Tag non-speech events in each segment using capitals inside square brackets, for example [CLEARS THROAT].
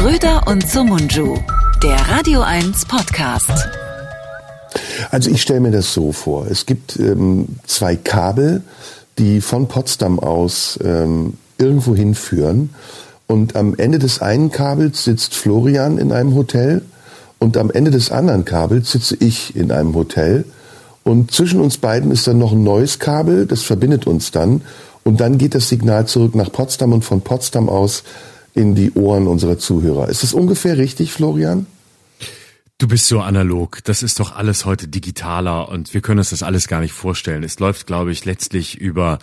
Schröder und Sumunju, der Radio 1 Podcast. Also ich stelle mir das so vor. Es gibt ähm, zwei Kabel, die von Potsdam aus ähm, irgendwo hinführen. Und am Ende des einen Kabels sitzt Florian in einem Hotel und am Ende des anderen Kabels sitze ich in einem Hotel. Und zwischen uns beiden ist dann noch ein neues Kabel, das verbindet uns dann. Und dann geht das Signal zurück nach Potsdam und von Potsdam aus in die Ohren unserer Zuhörer. Ist das ungefähr richtig, Florian? Du bist so analog. Das ist doch alles heute digitaler und wir können uns das alles gar nicht vorstellen. Es läuft, glaube ich, letztlich über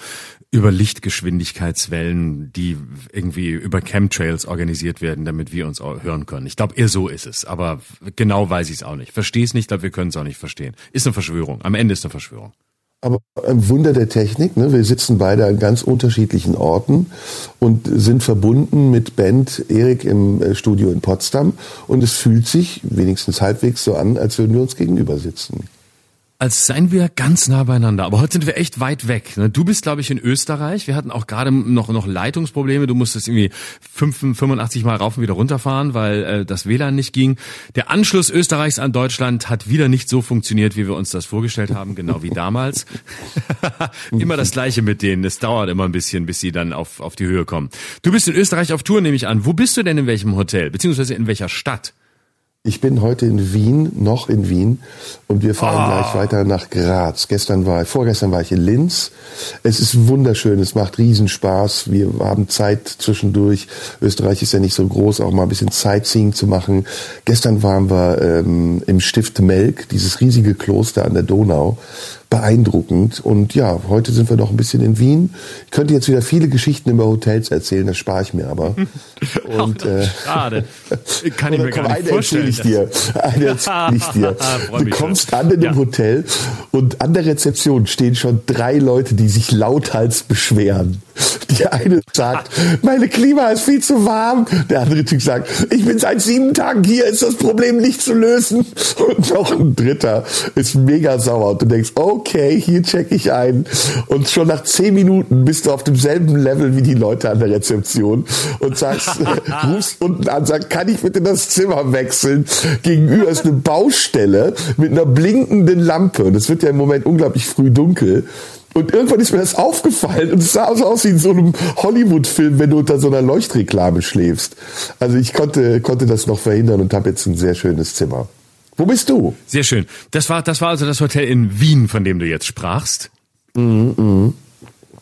über Lichtgeschwindigkeitswellen, die irgendwie über Chemtrails organisiert werden, damit wir uns hören können. Ich glaube, eher so ist es, aber genau weiß ich es auch nicht. Verstehe es nicht, aber wir können es auch nicht verstehen. Ist eine Verschwörung. Am Ende ist eine Verschwörung. Aber ein Wunder der Technik. Ne? Wir sitzen beide an ganz unterschiedlichen Orten und sind verbunden mit Band Erik im äh, Studio in Potsdam. Und es fühlt sich wenigstens halbwegs so an, als würden wir uns gegenüber sitzen als seien wir ganz nah beieinander. Aber heute sind wir echt weit weg. Ne? Du bist, glaube ich, in Österreich. Wir hatten auch gerade noch, noch Leitungsprobleme. Du musstest irgendwie 85 Mal rauf und wieder runterfahren, weil äh, das WLAN nicht ging. Der Anschluss Österreichs an Deutschland hat wieder nicht so funktioniert, wie wir uns das vorgestellt haben, genau wie damals. [LAUGHS] immer das Gleiche mit denen. Es dauert immer ein bisschen, bis sie dann auf, auf die Höhe kommen. Du bist in Österreich auf Tour, nehme ich an. Wo bist du denn in welchem Hotel? Beziehungsweise in welcher Stadt? Ich bin heute in Wien, noch in Wien, und wir fahren ah. gleich weiter nach Graz. Gestern war, vorgestern war ich in Linz. Es ist wunderschön, es macht Riesenspaß. Wir haben Zeit zwischendurch. Österreich ist ja nicht so groß, auch mal ein bisschen Sightseeing zu machen. Gestern waren wir ähm, im Stift Melk, dieses riesige Kloster an der Donau beeindruckend. Und ja, heute sind wir noch ein bisschen in Wien. Ich könnte jetzt wieder viele Geschichten über Hotels erzählen, das spare ich mir aber. [LAUGHS] Und, Ach, äh, schade. Kann ich mir gar nicht eine vorstellen. Ich dir. Eine [LAUGHS] erzähle ich dir. du kommst an in dem ja. Hotel und an der Rezeption stehen schon drei Leute, die sich lauthals beschweren. Die eine sagt, meine Klima ist viel zu warm. Der andere Typ sagt, ich bin seit sieben Tagen hier, ist das Problem nicht zu lösen. Und noch ein dritter ist mega sauer. Und du denkst, okay, hier check ich ein. Und schon nach zehn Minuten bist du auf demselben Level wie die Leute an der Rezeption und sagst, [LAUGHS] [LAUGHS] rufst unten an, sagst, kann ich bitte das Zimmer wechseln? Gegenüber ist eine Baustelle mit einer blinkenden Lampe. Und es wird ja im Moment unglaublich früh dunkel. Und irgendwann ist mir das aufgefallen und es sah so aus wie in so einem Hollywood-Film, wenn du unter so einer Leuchtreklame schläfst. Also ich konnte, konnte das noch verhindern und habe jetzt ein sehr schönes Zimmer. Wo bist du? Sehr schön. Das war, das war also das Hotel in Wien, von dem du jetzt sprachst. Mhm, mh.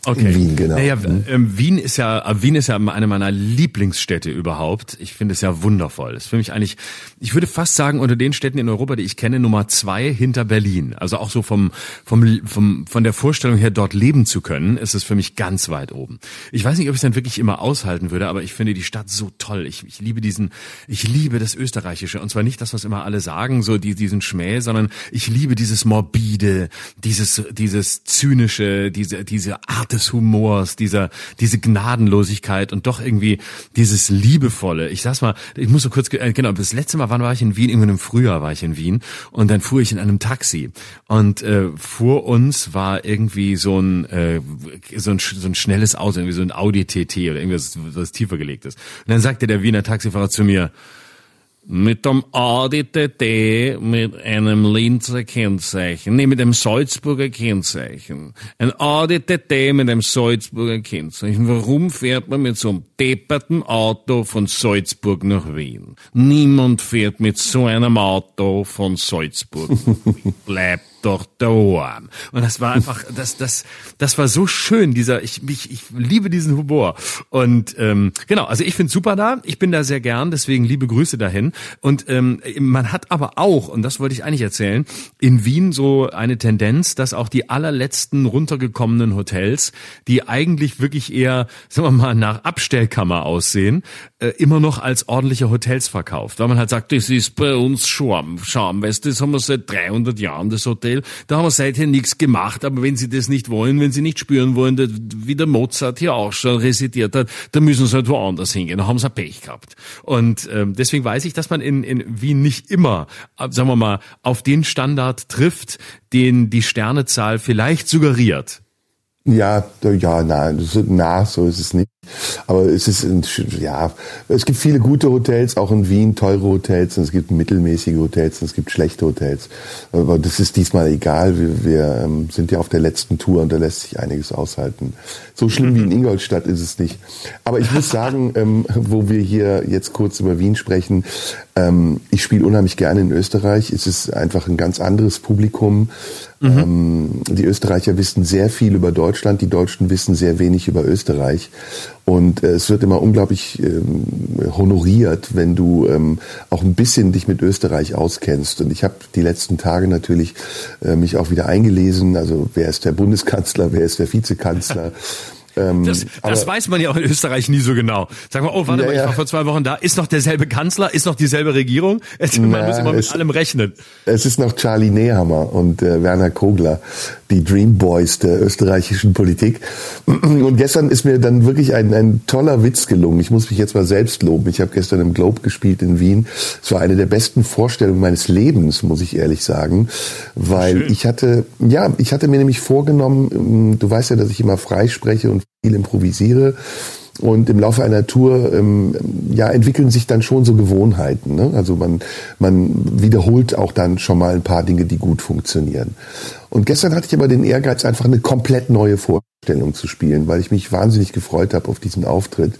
Okay. In Wien, genau. Naja, ähm, Wien ist ja, äh, Wien ist ja eine meiner Lieblingsstädte überhaupt. Ich finde es ja wundervoll. Das ist für mich eigentlich, ich würde fast sagen, unter den Städten in Europa, die ich kenne, Nummer zwei hinter Berlin. Also auch so vom, vom, vom, von der Vorstellung her, dort leben zu können, ist es für mich ganz weit oben. Ich weiß nicht, ob ich es dann wirklich immer aushalten würde, aber ich finde die Stadt so toll. Ich, ich liebe diesen, ich liebe das Österreichische. Und zwar nicht das, was immer alle sagen, so die, diesen Schmäh, sondern ich liebe dieses morbide, dieses, dieses zynische, diese, diese Art des Humors, dieser, diese Gnadenlosigkeit und doch irgendwie dieses Liebevolle. Ich sag's mal, ich muss so kurz, äh, genau, das letzte Mal wann war ich in Wien? Irgendwann im Frühjahr war ich in Wien und dann fuhr ich in einem Taxi und äh, vor uns war irgendwie so ein, äh, so ein, so ein schnelles Auto, irgendwie so ein Audi TT oder irgendwas, was tiefer gelegt ist. Und dann sagte der Wiener Taxifahrer zu mir, mit dem Audi TT mit einem Linzer Kennzeichen, nee, mit dem Salzburger Kennzeichen. Ein Audi TT mit einem Salzburger Kennzeichen. Warum fährt man mit so einem depperten Auto von Salzburg nach Wien? Niemand fährt mit so einem Auto von Salzburg. [LAUGHS] Bleibt doch daheim. Und das war einfach, das, das, das war so schön, dieser, ich, ich, ich liebe diesen Humor. Und ähm, genau, also ich finde super da, ich bin da sehr gern, deswegen liebe Grüße dahin. Und ähm, man hat aber auch, und das wollte ich eigentlich erzählen, in Wien so eine Tendenz, dass auch die allerletzten runtergekommenen Hotels, die eigentlich wirklich eher, sagen wir mal, nach Abstellkammer aussehen, äh, immer noch als ordentliche Hotels verkauft. Weil man halt sagt, das ist bei uns Scham, Scham, weißt du, das haben wir seit 300 Jahren, das Hotel. Da haben wir seither nichts gemacht, aber wenn Sie das nicht wollen, wenn Sie nicht spüren wollen, wie der Mozart hier auch schon residiert hat, dann müssen Sie halt woanders hingehen. Da haben Sie Pech gehabt. Und ähm, deswegen weiß ich, dass man in, in Wien nicht immer, äh, sagen wir mal, auf den Standard trifft, den die Sternezahl vielleicht suggeriert. Ja, ja, nein, na, so ist es nicht. Aber es ist, ja, es gibt viele gute Hotels, auch in Wien, teure Hotels, und es gibt mittelmäßige Hotels, und es gibt schlechte Hotels. Aber das ist diesmal egal. Wir, wir ähm, sind ja auf der letzten Tour und da lässt sich einiges aushalten. So schlimm wie in Ingolstadt ist es nicht. Aber ich muss sagen, [LAUGHS] ähm, wo wir hier jetzt kurz über Wien sprechen, ähm, ich spiele unheimlich gerne in Österreich. Es ist einfach ein ganz anderes Publikum. Mhm. Ähm, die Österreicher wissen sehr viel über Deutschland, die Deutschen wissen sehr wenig über Österreich. Und äh, es wird immer unglaublich ähm, honoriert, wenn du ähm, auch ein bisschen dich mit Österreich auskennst. Und ich habe die letzten Tage natürlich äh, mich auch wieder eingelesen. Also wer ist der Bundeskanzler, wer ist der Vizekanzler? [LAUGHS] Ähm, das, das weiß man ja auch in Österreich nie so genau. Sag mal, oh, warte ja, mal, ich war vor zwei Wochen da. Ist noch derselbe Kanzler? Ist noch dieselbe Regierung? Es, man Na, muss immer mit allem rechnen. Es ist noch Charlie Nehammer und äh, Werner Kogler, die Dream Boys der österreichischen Politik. Und gestern ist mir dann wirklich ein, ein toller Witz gelungen. Ich muss mich jetzt mal selbst loben. Ich habe gestern im Globe gespielt in Wien. Es war eine der besten Vorstellungen meines Lebens, muss ich ehrlich sagen, weil Schön. ich hatte, ja, ich hatte mir nämlich vorgenommen, du weißt ja, dass ich immer frei spreche und viel improvisiere. Und im Laufe einer Tour ähm, ja, entwickeln sich dann schon so Gewohnheiten. Ne? Also man, man wiederholt auch dann schon mal ein paar Dinge, die gut funktionieren. Und gestern hatte ich aber den Ehrgeiz, einfach eine komplett neue Vorstellung zu spielen, weil ich mich wahnsinnig gefreut habe auf diesen Auftritt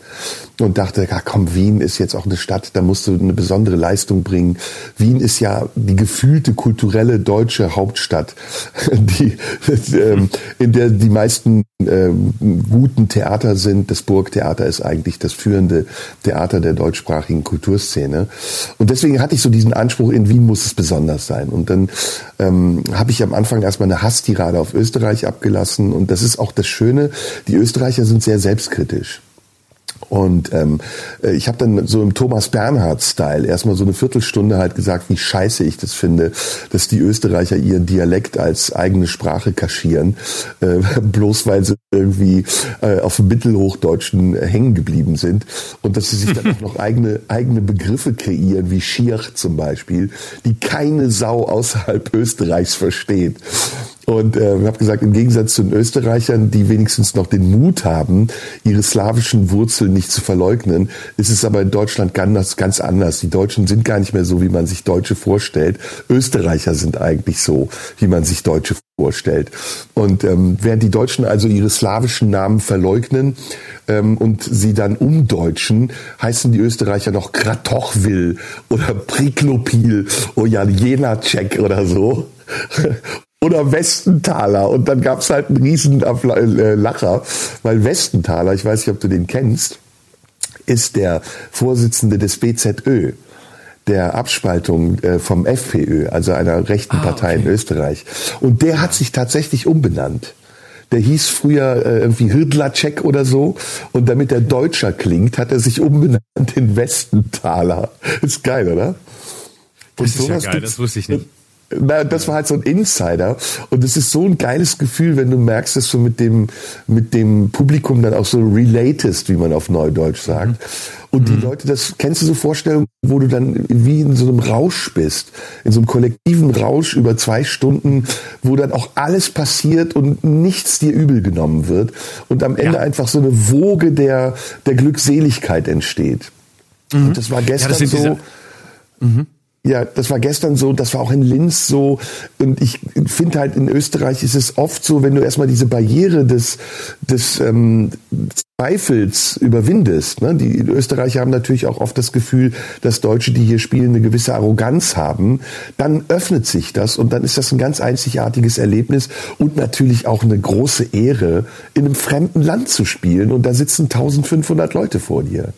und dachte, ja, komm, Wien ist jetzt auch eine Stadt, da musst du eine besondere Leistung bringen. Wien ist ja die gefühlte kulturelle deutsche Hauptstadt, [LAUGHS] die, ähm, in der die meisten ähm, guten Theater sind. Das Burgtheater ist eigentlich das führende Theater der deutschsprachigen Kulturszene. Und deswegen hatte ich so diesen Anspruch, in Wien muss es besonders sein. Und dann ähm, habe ich am Anfang erstmal eine Hasstirade auf Österreich abgelassen. Und das ist auch das Schöne, die Österreicher sind sehr selbstkritisch. Und ähm, äh, ich habe dann so im Thomas Bernhard-Style erstmal so eine Viertelstunde halt gesagt, wie scheiße ich das finde, dass die Österreicher ihren Dialekt als eigene Sprache kaschieren, äh, [LAUGHS] bloß weil sie irgendwie äh, auf dem Mittelhochdeutschen hängen geblieben sind und dass sie sich dann auch [LAUGHS] noch eigene, eigene Begriffe kreieren, wie Schier zum Beispiel, die keine Sau außerhalb Österreichs versteht. Und äh, habe gesagt, im Gegensatz zu den Österreichern, die wenigstens noch den Mut haben, ihre slawischen Wurzeln nicht zu verleugnen, ist es aber in Deutschland ganz, ganz anders. Die Deutschen sind gar nicht mehr so, wie man sich Deutsche vorstellt. Österreicher sind eigentlich so, wie man sich Deutsche vorstellt. Und ähm, während die Deutschen also ihre slawischen Namen verleugnen ähm, und sie dann umdeutschen, heißen die Österreicher noch Kratochwil oder Priklopil oder Jenacek oder so oder Westenthaler. Und dann gab's halt einen riesen äh, Lacher, weil Westenthaler, ich weiß nicht, ob du den kennst, ist der Vorsitzende des BZÖ der Abspaltung äh, vom FPÖ, also einer rechten ah, Partei okay. in Österreich. Und der hat sich tatsächlich umbenannt. Der hieß früher äh, irgendwie Hirdlacek oder so. Und damit er Deutscher klingt, hat er sich umbenannt in Westenthaler. [LAUGHS] Ist geil, oder? Und das ist ja geil, das wusste ich nicht. Na, das war halt so ein Insider. Und es ist so ein geiles Gefühl, wenn du merkst, dass du mit dem, mit dem Publikum dann auch so relatest, wie man auf Neudeutsch sagt. Mhm. Und die mhm. Leute, das kennst du so Vorstellungen, wo du dann wie in so einem Rausch bist, in so einem kollektiven Rausch über zwei Stunden, wo dann auch alles passiert und nichts dir übel genommen wird und am Ende ja. einfach so eine Woge der, der Glückseligkeit entsteht. Mhm. Und das war gestern ja, das so. Mhm. Ja, das war gestern so, das war auch in Linz so. Und ich finde halt, in Österreich ist es oft so, wenn du erstmal diese Barriere des, des ähm, Zweifels überwindest. Ne? Die Österreicher haben natürlich auch oft das Gefühl, dass Deutsche, die hier spielen, eine gewisse Arroganz haben. Dann öffnet sich das und dann ist das ein ganz einzigartiges Erlebnis und natürlich auch eine große Ehre, in einem fremden Land zu spielen. Und da sitzen 1500 Leute vor dir.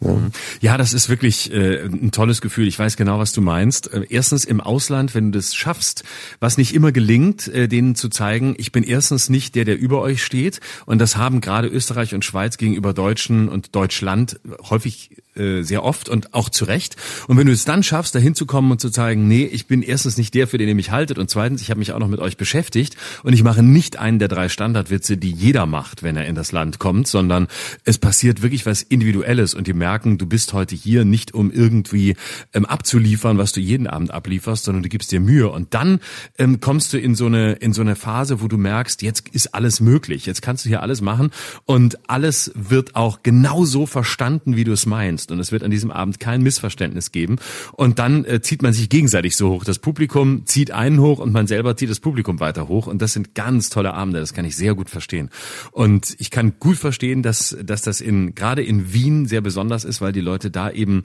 Mhm. Ja, das ist wirklich äh, ein tolles Gefühl. Ich weiß genau, was du meinst. Äh, erstens im Ausland, wenn du das schaffst, was nicht immer gelingt, äh, denen zu zeigen, ich bin erstens nicht der, der über euch steht. Und das haben gerade Österreich und Schweiz gegenüber Deutschen und Deutschland häufig äh, sehr oft und auch zu Recht. Und wenn du es dann schaffst, da hinzukommen und zu zeigen, nee, ich bin erstens nicht der, für den ihr mich haltet und zweitens, ich habe mich auch noch mit euch beschäftigt und ich mache nicht einen der drei Standardwitze, die jeder macht, wenn er in das Land kommt, sondern es passiert wirklich was Individuelles und die merken, du bist heute hier nicht um irgendwie ähm, abzuliefern, was du jeden Abend ablieferst, sondern du gibst dir Mühe und dann ähm, kommst du in so eine in so eine Phase, wo du merkst, jetzt ist alles möglich, jetzt kannst du hier alles machen und alles wird auch genauso verstanden, wie du es meinst und es wird an diesem Abend kein Missverständnis geben und dann äh, zieht man sich gegenseitig so hoch. Das Publikum zieht einen hoch und man selber zieht das Publikum weiter hoch und das sind ganz tolle Abende, das kann ich sehr gut verstehen. Und ich kann gut verstehen, dass dass das in gerade in Wien sehr besonders ist, weil die Leute da eben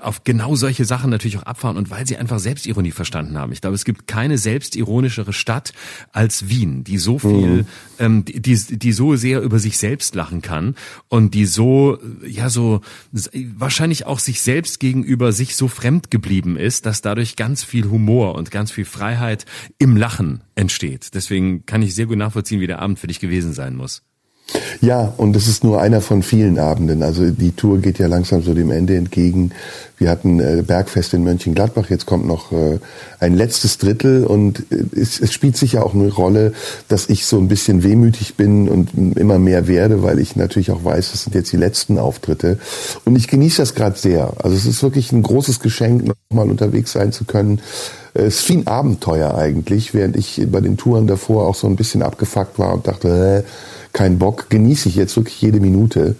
auf genau solche Sachen natürlich auch abfahren und weil sie einfach Selbstironie verstanden haben. Ich glaube, es gibt keine selbstironischere Stadt als Wien, die so viel, mhm. ähm, die, die so sehr über sich selbst lachen kann und die so, ja, so wahrscheinlich auch sich selbst gegenüber sich so fremd geblieben ist, dass dadurch ganz viel Humor und ganz viel Freiheit im Lachen entsteht. Deswegen kann ich sehr gut nachvollziehen, wie der Abend für dich gewesen sein muss. Ja, und es ist nur einer von vielen Abenden. Also die Tour geht ja langsam so dem Ende entgegen. Wir hatten äh, Bergfest in Mönchengladbach, jetzt kommt noch äh, ein letztes Drittel und äh, es, es spielt sicher auch eine Rolle, dass ich so ein bisschen wehmütig bin und immer mehr werde, weil ich natürlich auch weiß, das sind jetzt die letzten Auftritte. Und ich genieße das gerade sehr. Also es ist wirklich ein großes Geschenk, nochmal unterwegs sein zu können. Es ist wie Abenteuer eigentlich, während ich bei den Touren davor auch so ein bisschen abgefuckt war und dachte, äh, keinen Bock, genieße ich jetzt wirklich jede Minute.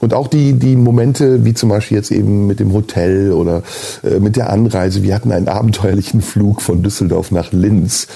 Und auch die, die Momente, wie zum Beispiel jetzt eben mit dem Hotel oder äh, mit der Anreise. Wir hatten einen abenteuerlichen Flug von Düsseldorf nach Linz.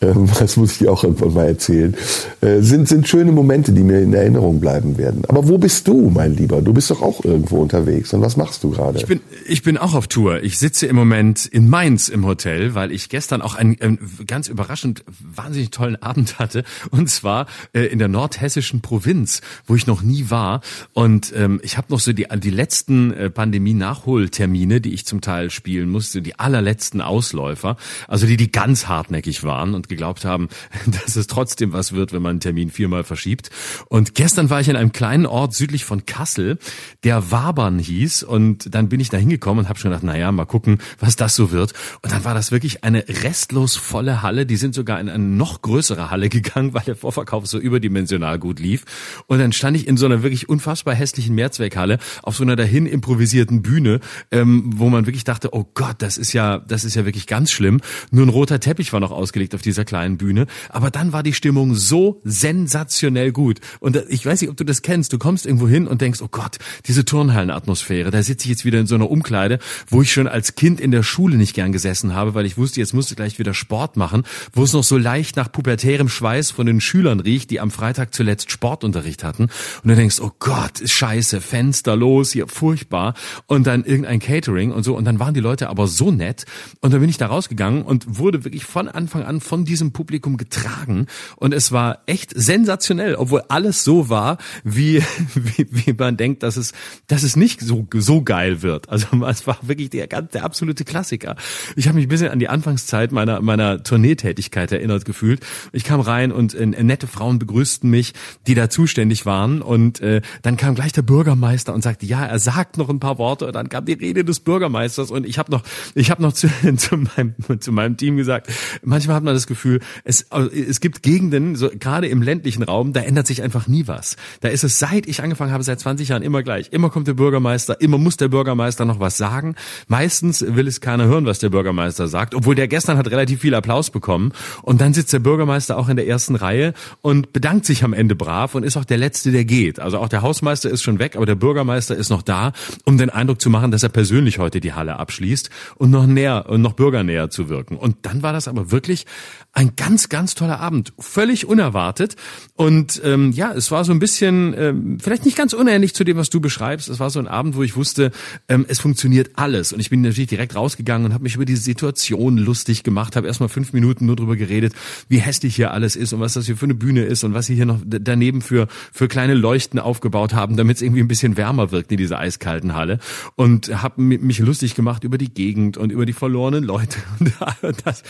Ähm, [LAUGHS] das muss ich auch irgendwann mal erzählen. Äh, sind, sind schöne Momente, die mir in Erinnerung bleiben werden. Aber wo bist du, mein Lieber? Du bist doch auch irgendwo unterwegs. Und was machst du gerade? Ich bin, ich bin auch auf Tour. Ich sitze im Moment in Mainz im Hotel, weil ich gestern auch einen, einen ganz überraschend wahnsinnig tollen Abend hatte. Und zwar äh, in der nordhessischen Provinz, wo ich noch nie war. Und ähm, ich habe noch so die, die letzten äh, Pandemie-Nachholtermine, die ich zum Teil spielen musste, die allerletzten Ausläufer, also die, die ganz hartnäckig waren und geglaubt haben, [LAUGHS] dass es trotzdem was wird, wenn man einen Termin viermal verschiebt. Und gestern war ich in einem kleinen Ort südlich von Kassel, der Wabern hieß. Und dann bin ich da hingekommen und habe schon gedacht, naja, mal gucken, was das so wird. Und dann war das wirklich eine restlos volle Halle. Die sind sogar in eine noch größere Halle [LAUGHS] gegangen, weil der Vorverkauf so überdimensional gut lief. Und dann stand ich in so einer wirklich unfassbar hässlichen hässlichen Mehrzweckhalle auf so einer dahin improvisierten Bühne, ähm, wo man wirklich dachte, oh Gott, das ist ja, das ist ja wirklich ganz schlimm. Nur ein roter Teppich war noch ausgelegt auf dieser kleinen Bühne. Aber dann war die Stimmung so sensationell gut. Und ich weiß nicht, ob du das kennst. Du kommst irgendwo hin und denkst, oh Gott, diese Turnhallenatmosphäre. Da sitze ich jetzt wieder in so einer Umkleide, wo ich schon als Kind in der Schule nicht gern gesessen habe, weil ich wusste, jetzt musst du gleich wieder Sport machen, wo es noch so leicht nach pubertärem Schweiß von den Schülern riecht, die am Freitag zuletzt Sportunterricht hatten. Und du denkst, oh Gott, ist scheiße, Fenster los, hier furchtbar und dann irgendein Catering und so und dann waren die Leute aber so nett und dann bin ich da rausgegangen und wurde wirklich von Anfang an von diesem Publikum getragen und es war echt sensationell, obwohl alles so war, wie, [LAUGHS] wie, wie man denkt, dass es, dass es nicht so, so geil wird. Also es war wirklich der, der absolute Klassiker. Ich habe mich ein bisschen an die Anfangszeit meiner, meiner Tourneetätigkeit erinnert gefühlt. Ich kam rein und äh, nette Frauen begrüßten mich, die da zuständig waren und äh, dann kam gleich der Bürgermeister und sagte, ja, er sagt noch ein paar Worte und dann kam die Rede des Bürgermeisters und ich habe noch, ich habe noch zu, [LAUGHS] zu, meinem, zu meinem Team gesagt, manchmal hat man das Gefühl, es, es gibt Gegenden, so gerade im ländlichen Raum, da ändert sich einfach nie was. Da ist es, seit ich angefangen habe, seit 20 Jahren immer gleich. Immer kommt der Bürgermeister, immer muss der Bürgermeister noch was sagen. Meistens will es keiner hören, was der Bürgermeister sagt, obwohl der gestern hat relativ viel Applaus bekommen und dann sitzt der Bürgermeister auch in der ersten Reihe und bedankt sich am Ende brav und ist auch der Letzte, der geht. Also auch der Hausmeister ist schon weg, aber der Bürgermeister ist noch da, um den Eindruck zu machen, dass er persönlich heute die Halle abschließt und noch näher und noch bürgernäher zu wirken. Und dann war das aber wirklich ein ganz, ganz toller Abend, völlig unerwartet. Und ähm, ja, es war so ein bisschen, ähm, vielleicht nicht ganz unähnlich zu dem, was du beschreibst. Es war so ein Abend, wo ich wusste, ähm, es funktioniert alles. Und ich bin natürlich direkt rausgegangen und habe mich über diese Situation lustig gemacht, habe erstmal fünf Minuten nur drüber geredet, wie hässlich hier alles ist und was das hier für eine Bühne ist und was sie hier noch daneben für, für kleine Leuchten aufgebaut haben, damit es irgendwie ein bisschen wärmer wirkt in dieser eiskalten Halle. Und habe mich lustig gemacht über die Gegend und über die verlorenen Leute. [LAUGHS] Und dass,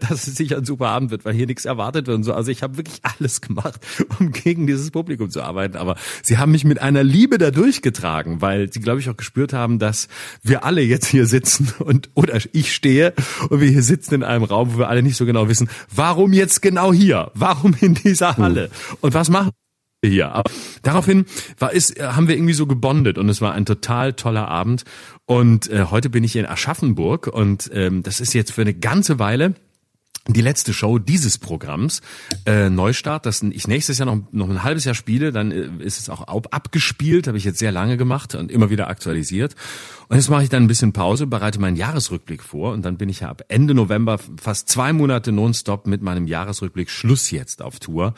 dass es sicher ein super Abend wird, weil hier nichts erwartet wird und so. Also ich habe wirklich alles gemacht, um gegen dieses Publikum zu arbeiten. Aber sie haben mich mit einer Liebe da durchgetragen, weil sie, glaube ich, auch gespürt haben, dass wir alle jetzt hier sitzen und oder ich stehe und wir hier sitzen in einem Raum, wo wir alle nicht so genau wissen, warum jetzt genau hier? Warum in dieser Halle? Und was machen hier? Aber daraufhin war, ist, haben wir irgendwie so gebondet und es war ein total toller Abend. Und äh, heute bin ich in Aschaffenburg und ähm, das ist jetzt für eine ganze Weile die letzte Show dieses Programms, äh, Neustart, das ich nächstes Jahr noch, noch ein halbes Jahr spiele, dann äh, ist es auch abgespielt, habe ich jetzt sehr lange gemacht und immer wieder aktualisiert. Und jetzt mache ich dann ein bisschen Pause, bereite meinen Jahresrückblick vor und dann bin ich ja ab Ende November fast zwei Monate nonstop mit meinem Jahresrückblick Schluss jetzt auf Tour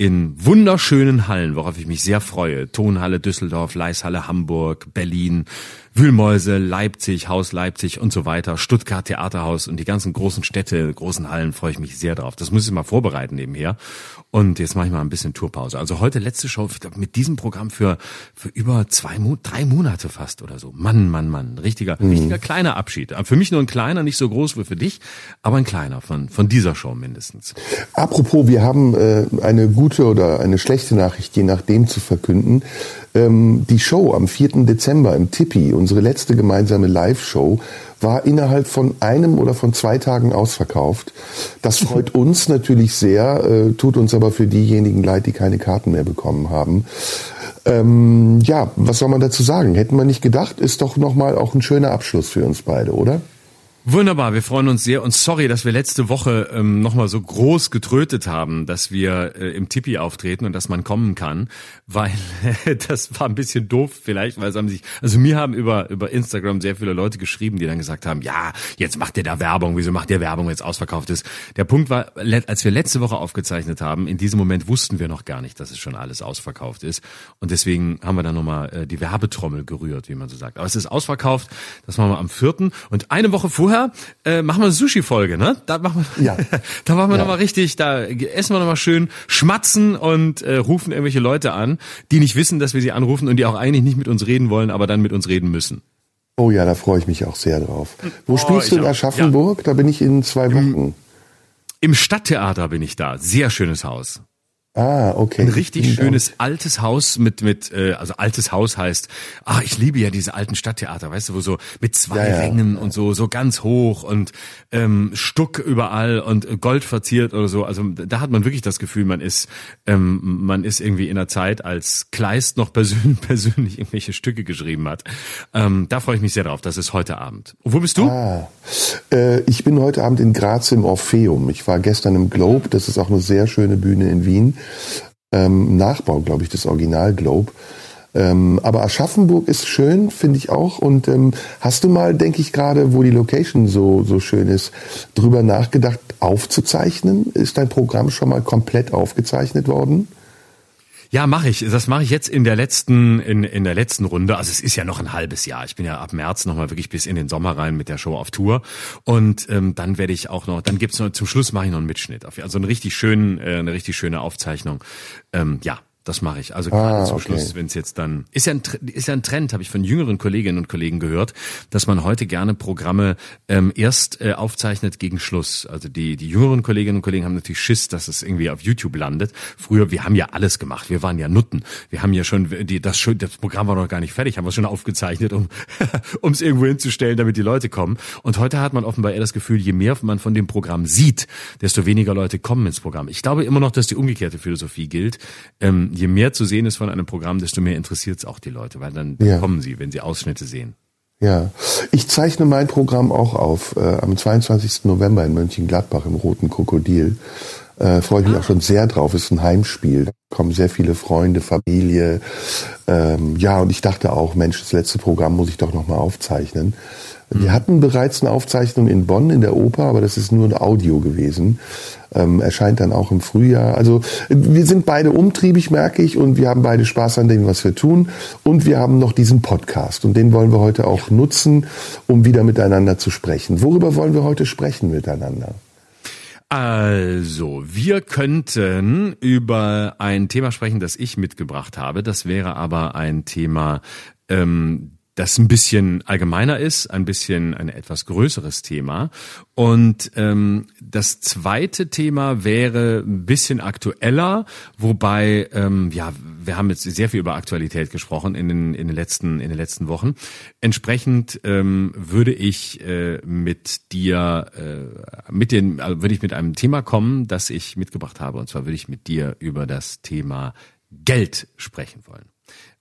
in wunderschönen Hallen, worauf ich mich sehr freue. Tonhalle Düsseldorf, Leishalle Hamburg, Berlin, Wühlmäuse, Leipzig, Haus Leipzig und so weiter, Stuttgart Theaterhaus und die ganzen großen Städte, großen Hallen freue ich mich sehr drauf. Das muss ich mal vorbereiten nebenher. Und jetzt mache ich mal ein bisschen Tourpause. Also heute letzte Show mit diesem Programm für, für über zwei, drei Monate fast oder so. Mann, Mann, Mann. Richtiger, mhm. richtiger kleiner Abschied. Für mich nur ein kleiner, nicht so groß wie für dich, aber ein kleiner von, von dieser Show mindestens. Apropos, wir haben äh, eine gute oder eine schlechte Nachricht, je nachdem zu verkünden. Ähm, die Show am 4. Dezember im Tippi, unsere letzte gemeinsame Live-Show, war innerhalb von einem oder von zwei Tagen ausverkauft. Das freut [LAUGHS] uns natürlich sehr, äh, tut uns aber für diejenigen leid, die keine Karten mehr bekommen haben. Ähm, ja, was soll man dazu sagen? Hätten wir nicht gedacht, ist doch nochmal auch ein schöner Abschluss für uns beide, oder? Wunderbar, wir freuen uns sehr und sorry, dass wir letzte Woche ähm, nochmal so groß getrötet haben, dass wir äh, im Tippi auftreten und dass man kommen kann, weil äh, [LAUGHS] das war ein bisschen doof vielleicht, weil es haben sich, also mir haben über, über Instagram sehr viele Leute geschrieben, die dann gesagt haben, ja, jetzt macht ihr da Werbung, wieso macht ihr Werbung, wenn es ausverkauft ist. Der Punkt war, als wir letzte Woche aufgezeichnet haben, in diesem Moment wussten wir noch gar nicht, dass es schon alles ausverkauft ist und deswegen haben wir dann nochmal äh, die Werbetrommel gerührt, wie man so sagt. Aber es ist ausverkauft, das machen wir am vierten und eine Woche vorher vorher äh, machen wir eine Sushi-Folge, ne? Da machen wir, ja. [LAUGHS] da machen wir ja. nochmal richtig, da essen wir nochmal schön, schmatzen und äh, rufen irgendwelche Leute an, die nicht wissen, dass wir sie anrufen und die auch eigentlich nicht mit uns reden wollen, aber dann mit uns reden müssen. Oh ja, da freue ich mich auch sehr drauf. Wo oh, spielst du in Aschaffenburg? Ja. Da bin ich in zwei Wochen. Im, Im Stadttheater bin ich da. Sehr schönes Haus. Ah, okay. Ein richtig schönes Dank. altes Haus mit mit äh, also altes Haus heißt, ah, ich liebe ja diese alten Stadttheater, weißt du, wo so mit zwei ja, ja. Rängen und so so ganz hoch und ähm, Stuck überall und Gold verziert oder so. Also da hat man wirklich das Gefühl, man ist ähm, man ist irgendwie in der Zeit, als Kleist noch persönlich, [LAUGHS] persönlich irgendwelche Stücke geschrieben hat. Ähm, da freue ich mich sehr drauf. Das ist heute Abend. Und wo bist du? Ah, äh, ich bin heute Abend in Graz im Orpheum. Ich war gestern im Globe. Das ist auch eine sehr schöne Bühne in Wien ähm, Nachbau, glaube ich, des Original Globe. Ähm, aber Aschaffenburg ist schön, finde ich auch. Und ähm, hast du mal, denke ich gerade, wo die Location so, so schön ist, drüber nachgedacht, aufzuzeichnen? Ist dein Programm schon mal komplett aufgezeichnet worden? Ja, mache ich. Das mache ich jetzt in der letzten in, in der letzten Runde. Also es ist ja noch ein halbes Jahr. Ich bin ja ab März nochmal wirklich bis in den Sommer rein mit der Show auf Tour und ähm, dann werde ich auch noch. Dann gibt's noch zum Schluss mache ich noch einen Mitschnitt. Also einen richtig schönen, äh, eine richtig schöne Aufzeichnung. Ähm, ja, das mache ich. Also gerade ah, zum okay. Schluss, wenn es jetzt dann ist ja ein ist ja ein Trend, habe ich von jüngeren Kolleginnen und Kollegen gehört, dass man heute gerne Programme ähm, erst äh, aufzeichnet gegen Schluss. Also die die jüngeren Kolleginnen und Kollegen haben natürlich Schiss, dass es irgendwie auf YouTube landet. Früher, wir haben ja alles gemacht. Wir waren ja Nutten. Wir haben ja schon die das schon das Programm war noch gar nicht fertig, haben wir schon aufgezeichnet, um [LAUGHS] um es irgendwo hinzustellen, damit die Leute kommen. Und heute hat man offenbar eher das Gefühl, je mehr man von dem Programm sieht, desto weniger Leute kommen ins Programm. Ich glaube immer noch, dass die umgekehrte Philosophie gilt. Ähm, je mehr zu sehen ist von einem Programm, desto mehr interessiert es auch die Leute, weil dann ja. kommen sie, wenn sie Ausschnitte sehen. Ja, ich zeichne mein Programm auch auf äh, am 22. November in Mönchengladbach im Roten Krokodil. Äh, Freue ich mich ah. auch schon sehr drauf. Ist ein Heimspiel. Da kommen sehr viele Freunde, Familie. Ähm, ja, und ich dachte auch, Mensch, das letzte Programm muss ich doch nochmal aufzeichnen. Wir mhm. hatten bereits eine Aufzeichnung in Bonn in der Oper, aber das ist nur ein Audio gewesen. Ähm, erscheint dann auch im Frühjahr. Also wir sind beide umtriebig, merke ich, und wir haben beide Spaß an dem, was wir tun. Und wir haben noch diesen Podcast und den wollen wir heute auch nutzen, um wieder miteinander zu sprechen. Worüber wollen wir heute sprechen miteinander? Also, wir könnten über ein Thema sprechen, das ich mitgebracht habe. Das wäre aber ein Thema, ähm, das ein bisschen allgemeiner ist, ein bisschen ein etwas größeres Thema. Und ähm, das zweite Thema wäre ein bisschen aktueller, wobei ähm, ja wir haben jetzt sehr viel über Aktualität gesprochen in den in den letzten in den letzten Wochen. Entsprechend ähm, würde ich äh, mit dir äh, mit den also würde ich mit einem Thema kommen, das ich mitgebracht habe. Und zwar würde ich mit dir über das Thema Geld sprechen wollen.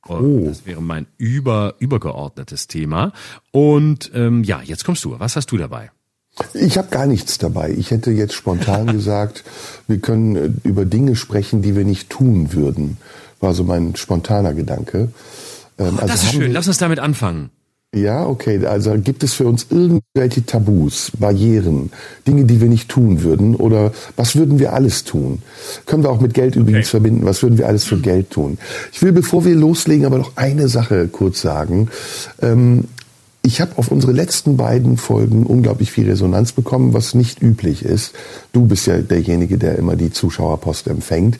Oh. Das wäre mein über, übergeordnetes Thema. Und ähm, ja, jetzt kommst du. Was hast du dabei? Ich habe gar nichts dabei. Ich hätte jetzt spontan [LAUGHS] gesagt, wir können äh, über Dinge sprechen, die wir nicht tun würden. War so mein spontaner Gedanke. Ähm, oh, also das ist schön. Lass uns damit anfangen. Ja, okay. Also gibt es für uns irgendwelche Tabus, Barrieren, Dinge, die wir nicht tun würden? Oder was würden wir alles tun? Können wir auch mit Geld übrigens okay. verbinden. Was würden wir alles für Geld tun? Ich will, bevor wir loslegen, aber noch eine Sache kurz sagen. Ähm, ich habe auf unsere letzten beiden Folgen unglaublich viel Resonanz bekommen, was nicht üblich ist. Du bist ja derjenige, der immer die Zuschauerpost empfängt.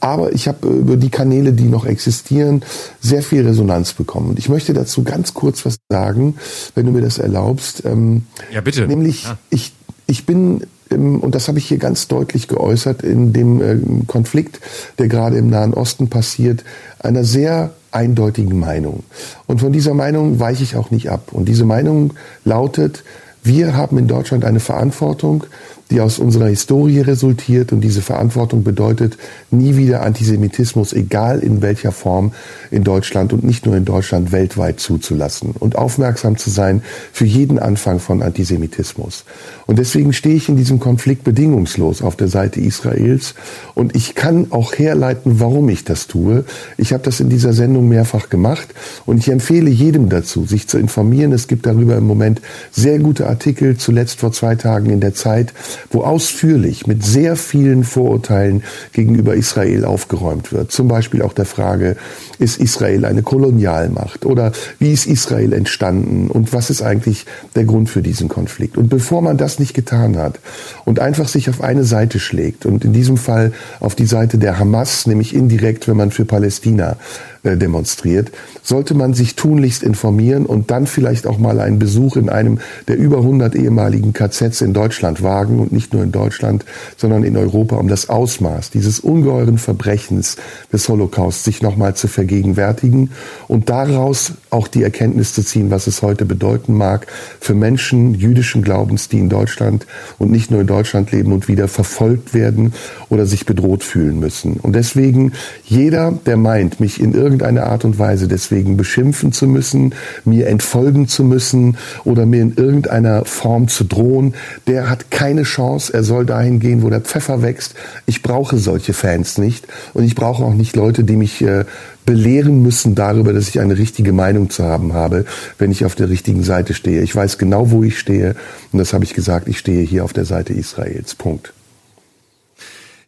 Aber ich habe über die Kanäle, die noch existieren, sehr viel Resonanz bekommen. Und ich möchte dazu ganz kurz was sagen, wenn du mir das erlaubst. Ähm, ja, bitte. Nämlich, ja. ich, ich bin und das habe ich hier ganz deutlich geäußert in dem äh, Konflikt, der gerade im Nahen Osten passiert, einer sehr eindeutigen Meinung. Und von dieser Meinung weiche ich auch nicht ab. Und diese Meinung lautet, wir haben in Deutschland eine Verantwortung, die aus unserer Historie resultiert. Und diese Verantwortung bedeutet nie wieder Antisemitismus, egal in welcher Form, in Deutschland und nicht nur in Deutschland, weltweit zuzulassen. Und aufmerksam zu sein für jeden Anfang von Antisemitismus. Und deswegen stehe ich in diesem Konflikt bedingungslos auf der Seite Israels. Und ich kann auch herleiten, warum ich das tue. Ich habe das in dieser Sendung mehrfach gemacht. Und ich empfehle jedem dazu, sich zu informieren. Es gibt darüber im Moment sehr gute Artikel, zuletzt vor zwei Tagen in der Zeit wo ausführlich mit sehr vielen Vorurteilen gegenüber Israel aufgeräumt wird. Zum Beispiel auch der Frage, ist Israel eine Kolonialmacht oder wie ist Israel entstanden und was ist eigentlich der Grund für diesen Konflikt? Und bevor man das nicht getan hat und einfach sich auf eine Seite schlägt und in diesem Fall auf die Seite der Hamas, nämlich indirekt, wenn man für Palästina demonstriert, sollte man sich tunlichst informieren und dann vielleicht auch mal einen Besuch in einem der über 100 ehemaligen KZs in Deutschland wagen und nicht nur in Deutschland, sondern in Europa, um das Ausmaß dieses ungeheuren Verbrechens des Holocaust sich nochmal zu vergegenwärtigen und daraus auch die Erkenntnis zu ziehen, was es heute bedeuten mag für Menschen jüdischen Glaubens, die in Deutschland und nicht nur in Deutschland leben und wieder verfolgt werden oder sich bedroht fühlen müssen. Und deswegen jeder, der meint, mich in irgendeiner Art und Weise deswegen beschimpfen zu müssen, mir entfolgen zu müssen oder mir in irgendeiner Form zu drohen, der hat keine Chance. Er soll dahin gehen, wo der Pfeffer wächst. Ich brauche solche Fans nicht und ich brauche auch nicht Leute, die mich äh, belehren müssen darüber, dass ich eine richtige Meinung zu haben habe, wenn ich auf der richtigen Seite stehe. Ich weiß genau, wo ich stehe und das habe ich gesagt, ich stehe hier auf der Seite Israels. Punkt.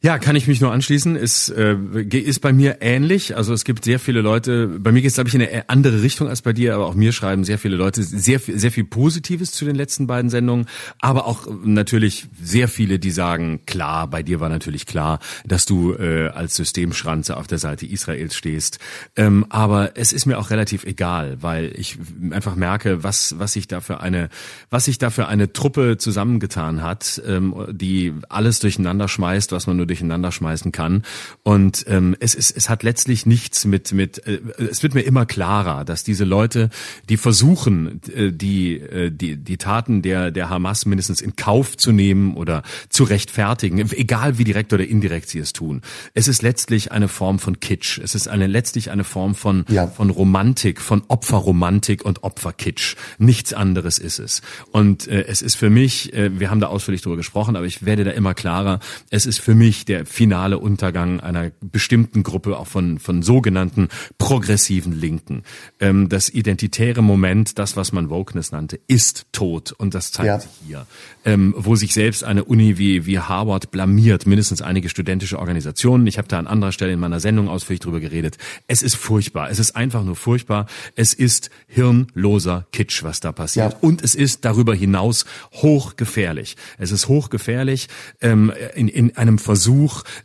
Ja, kann ich mich nur anschließen. Ist, äh, ist bei mir ähnlich. Also es gibt sehr viele Leute, bei mir geht es, glaube ich, in eine andere Richtung als bei dir, aber auch mir schreiben sehr viele Leute sehr, sehr viel Positives zu den letzten beiden Sendungen, aber auch natürlich sehr viele, die sagen, klar, bei dir war natürlich klar, dass du äh, als Systemschranze auf der Seite Israels stehst. Ähm, aber es ist mir auch relativ egal, weil ich einfach merke, was, was sich da für eine, was sich da für eine Truppe zusammengetan hat, ähm, die alles durcheinander schmeißt, was man nur durcheinander schmeißen kann. Und ähm, es, ist, es hat letztlich nichts mit, mit äh, es wird mir immer klarer, dass diese Leute, die versuchen, äh, die, äh, die, die Taten der, der Hamas mindestens in Kauf zu nehmen oder zu rechtfertigen, egal wie direkt oder indirekt sie es tun. Es ist letztlich eine Form von Kitsch. Es ist eine, letztlich eine Form von, ja. von Romantik, von Opferromantik und Opferkitsch. Nichts anderes ist es. Und äh, es ist für mich, äh, wir haben da ausführlich drüber gesprochen, aber ich werde da immer klarer, es ist für mich nicht der finale Untergang einer bestimmten Gruppe, auch von, von sogenannten progressiven Linken. Ähm, das identitäre Moment, das, was man Wokeness nannte, ist tot. Und das zeigt ja. sich hier. Ähm, wo sich selbst eine Uni wie, wie Harvard blamiert, mindestens einige studentische Organisationen. Ich habe da an anderer Stelle in meiner Sendung ausführlich drüber geredet. Es ist furchtbar. Es ist einfach nur furchtbar. Es ist hirnloser Kitsch, was da passiert. Ja. Und es ist darüber hinaus hochgefährlich. Es ist hochgefährlich ähm, in, in einem Versuch,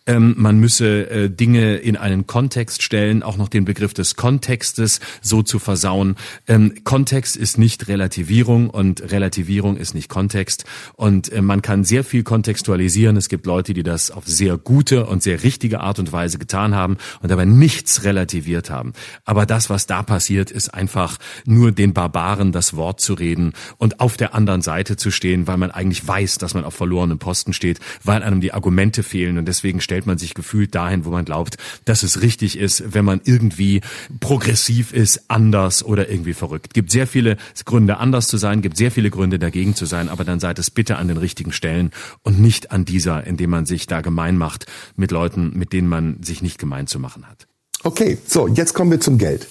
ähm, man müsse äh, Dinge in einen Kontext stellen, auch noch den Begriff des Kontextes so zu versauen. Ähm, Kontext ist nicht Relativierung und Relativierung ist nicht Kontext. Und äh, man kann sehr viel kontextualisieren. Es gibt Leute, die das auf sehr gute und sehr richtige Art und Weise getan haben und dabei nichts relativiert haben. Aber das, was da passiert, ist einfach nur den Barbaren das Wort zu reden und auf der anderen Seite zu stehen, weil man eigentlich weiß, dass man auf verlorenem Posten steht, weil einem die Argumente fehlen und deswegen stellt man sich gefühlt dahin, wo man glaubt, dass es richtig ist, wenn man irgendwie progressiv ist, anders oder irgendwie verrückt. Gibt sehr viele Gründe, anders zu sein, gibt sehr viele Gründe, dagegen zu sein, aber dann seid es bitte an den richtigen Stellen und nicht an dieser, indem man sich da gemein macht mit Leuten, mit denen man sich nicht gemein zu machen hat. Okay, so, jetzt kommen wir zum Geld.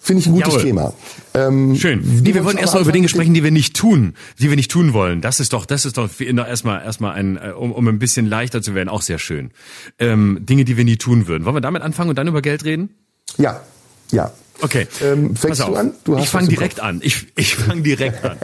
Finde ich ein gutes Jawohl. Thema. Ähm, Schön. Nee, wir wollen erstmal über Dinge sprechen, die wir nicht tun, die wir nicht tun wollen. Das ist doch, das ist doch erstmal erstmal ein, äh, um, um ein bisschen leichter zu werden, auch sehr schön. Ähm, Dinge, die wir nie tun würden. Wollen wir damit anfangen und dann über Geld reden? Ja, ja. Okay. Ähm, fängst du an? Du ich fange direkt an. Ich, ich fange direkt an.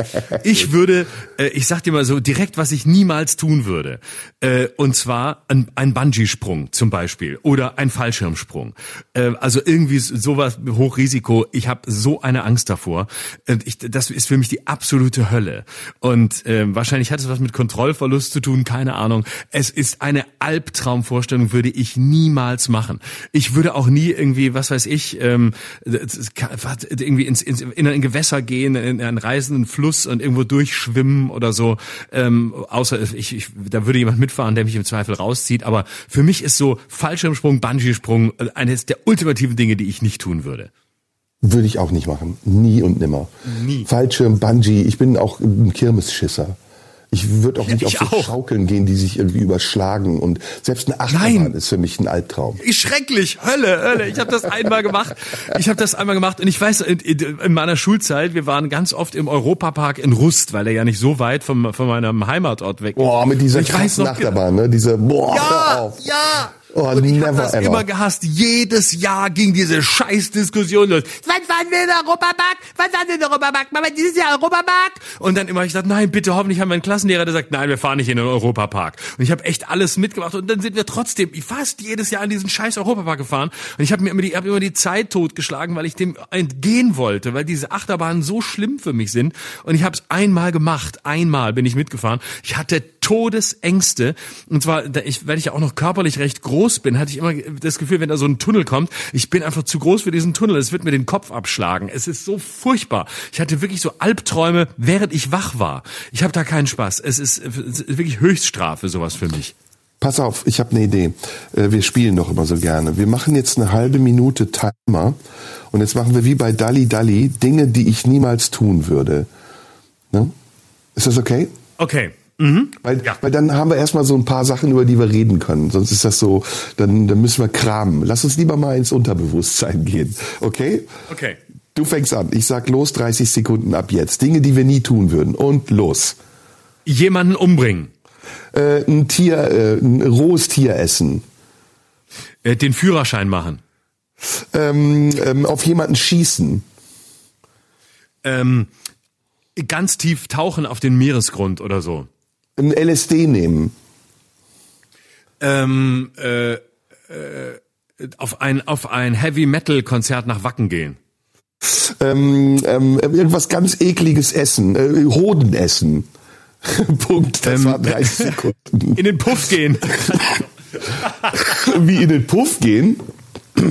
Ich würde, äh, ich sag dir mal so direkt, was ich niemals tun würde. Äh, und zwar ein, ein Bungee-Sprung zum Beispiel oder ein Fallschirmsprung. Äh, also irgendwie sowas Hochrisiko. Ich habe so eine Angst davor. Und ich, das ist für mich die absolute Hölle. Und äh, wahrscheinlich hat es was mit Kontrollverlust zu tun, keine Ahnung. Es ist eine Albtraumvorstellung, würde ich niemals machen. Ich würde auch nie irgendwie, was weiß ich, ähm, irgendwie ins, ins, in ein Gewässer gehen, in einen reißenden Fluss und irgendwo durchschwimmen oder so. Ähm, außer ich, ich, da würde jemand mitfahren, der mich im Zweifel rauszieht. Aber für mich ist so Fallschirmsprung, Bungee-Sprung eines der ultimativen Dinge, die ich nicht tun würde. Würde ich auch nicht machen. Nie und nimmer. Nie. Fallschirm, Bungee. Ich bin auch ein Kirmesschisser. Ich würde auch nicht ich auf so Schaukeln gehen, die sich irgendwie überschlagen. Und selbst eine Achterbahn Nein. ist für mich ein Albtraum. Schrecklich, Hölle, Hölle. Ich habe das einmal gemacht. Ich habe das einmal gemacht und ich weiß, in, in, meiner Schulzeit, wir waren ganz oft im Europapark in Rust, weil er ja nicht so weit vom, von meinem Heimatort weg ist. Boah, mit dieser Achterbahn, ne? Diese, boah, ja, ja. Oh, und ich habe das ever. immer gehasst. Jedes Jahr ging diese Scheißdiskussion los. Wann fahren wir in den Europapark? Wann fahren wir in den Europapark? Mama, dieses Jahr Europapark? Und dann immer ich dachte, nein, bitte, hoffentlich haben wir einen Klassenlehrer, der sagt, nein, wir fahren nicht in den Europapark. Und ich habe echt alles mitgemacht und dann sind wir trotzdem fast jedes Jahr in diesen scheiß Europapark gefahren. Und ich habe mir immer die, hab immer die Zeit totgeschlagen, weil ich dem entgehen wollte, weil diese Achterbahnen so schlimm für mich sind. Und ich habe es einmal gemacht. Einmal bin ich mitgefahren. Ich hatte Todesängste. Und zwar, ich, weil ich ja auch noch körperlich recht groß bin, hatte ich immer das Gefühl, wenn da so ein Tunnel kommt, ich bin einfach zu groß für diesen Tunnel. Es wird mir den Kopf abschlagen. Es ist so furchtbar. Ich hatte wirklich so Albträume, während ich wach war. Ich habe da keinen Spaß. Es ist wirklich Höchststrafe, sowas für mich. Pass auf, ich habe eine Idee. Äh, wir spielen doch immer so gerne. Wir machen jetzt eine halbe Minute Timer und jetzt machen wir wie bei Dalli Dalli Dinge, die ich niemals tun würde. Ne? Ist das okay? Okay. Mhm. Weil, ja. weil dann haben wir erstmal so ein paar Sachen, über die wir reden können. Sonst ist das so, dann, dann müssen wir kramen. Lass uns lieber mal ins Unterbewusstsein gehen. Okay? Okay. Du fängst an. Ich sag los 30 Sekunden ab jetzt. Dinge, die wir nie tun würden. Und los. Jemanden umbringen. Äh, ein Tier, äh, ein rohes Tier essen. Äh, den Führerschein machen. Ähm, ähm, auf jemanden schießen. Ähm, ganz tief tauchen auf den Meeresgrund oder so ein LSD nehmen? Ähm, äh, äh, auf ein auf ein Heavy Metal Konzert nach Wacken gehen. Ähm, ähm, irgendwas ganz ekliges essen, äh, Hoden essen. [LAUGHS] Punkt. Das ähm, war 30 [LAUGHS] Sekunden. In den Puff gehen. Wie in den Puff gehen?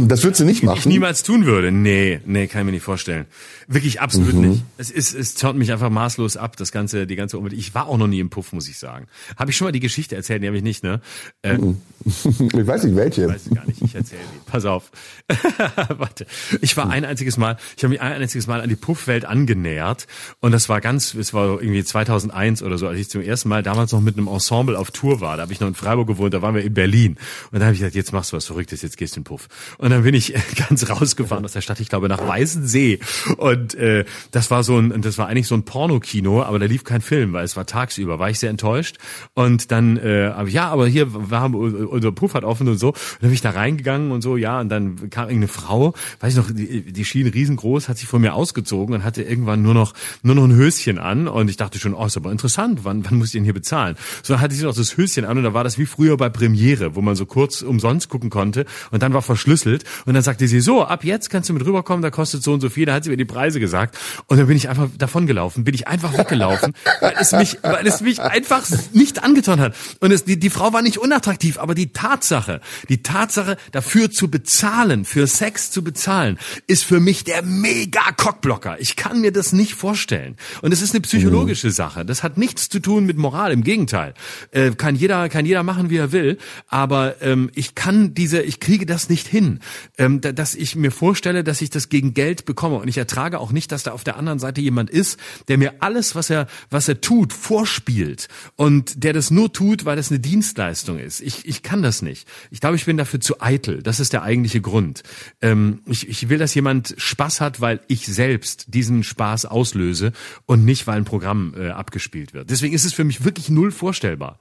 Das würdest du nicht machen? Ich niemals tun würde. Nee, nee, kann ich mir nicht vorstellen. Wirklich absolut mhm. nicht. Es ist, es zaunt mich einfach maßlos ab, das ganze, die ganze Umwelt. Ich war auch noch nie im Puff, muss ich sagen. Habe ich schon mal die Geschichte erzählt? Die habe ich nicht, ne? Äh, [LAUGHS] ich weiß nicht welche. Ich weiß gar nicht. Ich erzähle die. Pass auf. [LAUGHS] Warte. Ich war ein einziges Mal, ich habe mich ein einziges Mal an die Puffwelt angenähert und das war ganz, es war irgendwie 2001 oder so, als ich zum ersten Mal damals noch mit einem Ensemble auf Tour war. Da habe ich noch in Freiburg gewohnt, da waren wir in Berlin und da habe ich gesagt, jetzt machst du was Verrücktes, jetzt gehst du in den Puff. Und dann bin ich [LAUGHS] ganz rausgefahren aus der Stadt, ich glaube nach Weißensee. Und äh, das war so ein, das war eigentlich so ein Pornokino, aber da lief kein Film, weil es war tagsüber. War ich sehr enttäuscht. Und dann, äh, ja, aber hier war unser Puff hat offen und so. Und dann bin ich da reingegangen und so, ja, und dann kam irgendeine Frau, weiß ich noch, die, die schien riesengroß, hat sich von mir ausgezogen und hatte irgendwann nur noch nur noch ein Höschen an. Und ich dachte schon, oh, ist aber interessant, wann, wann muss ich denn hier bezahlen? So dann hatte sie noch das Höschen an und da war das wie früher bei Premiere, wo man so kurz umsonst gucken konnte und dann war verschlüsselt. Und dann sagte sie, so, ab jetzt kannst du mit rüberkommen, da kostet so und so viel. Da hat sie mir die Preise gesagt. Und dann bin ich einfach davon gelaufen, bin ich einfach weggelaufen, [LAUGHS] weil es mich, weil es mich einfach nicht angetan hat. Und es, die, die Frau war nicht unattraktiv, aber die Tatsache, die Tatsache, dafür zu bezahlen, für Sex zu bezahlen, ist für mich der mega Cockblocker. Ich kann mir das nicht vorstellen. Und es ist eine psychologische mhm. Sache. Das hat nichts zu tun mit Moral. Im Gegenteil. Äh, kann jeder, kann jeder machen, wie er will. Aber ähm, ich kann diese, ich kriege das nicht hin, ähm, dass ich mir vorstelle, dass ich das gegen Geld bekomme. Und ich ertrage auch nicht, dass da auf der anderen Seite jemand ist, der mir alles, was er, was er tut, vorspielt und der das nur tut, weil das eine Dienstleistung ist. Ich, ich kann das nicht. Ich glaube, ich bin dafür zu eitel. Das ist der eigentliche Grund. Ähm, ich, ich will, dass jemand Spaß hat, weil ich selbst diesen Spaß auslöse und nicht, weil ein Programm äh, abgespielt wird. Deswegen ist es für mich wirklich null vorstellbar.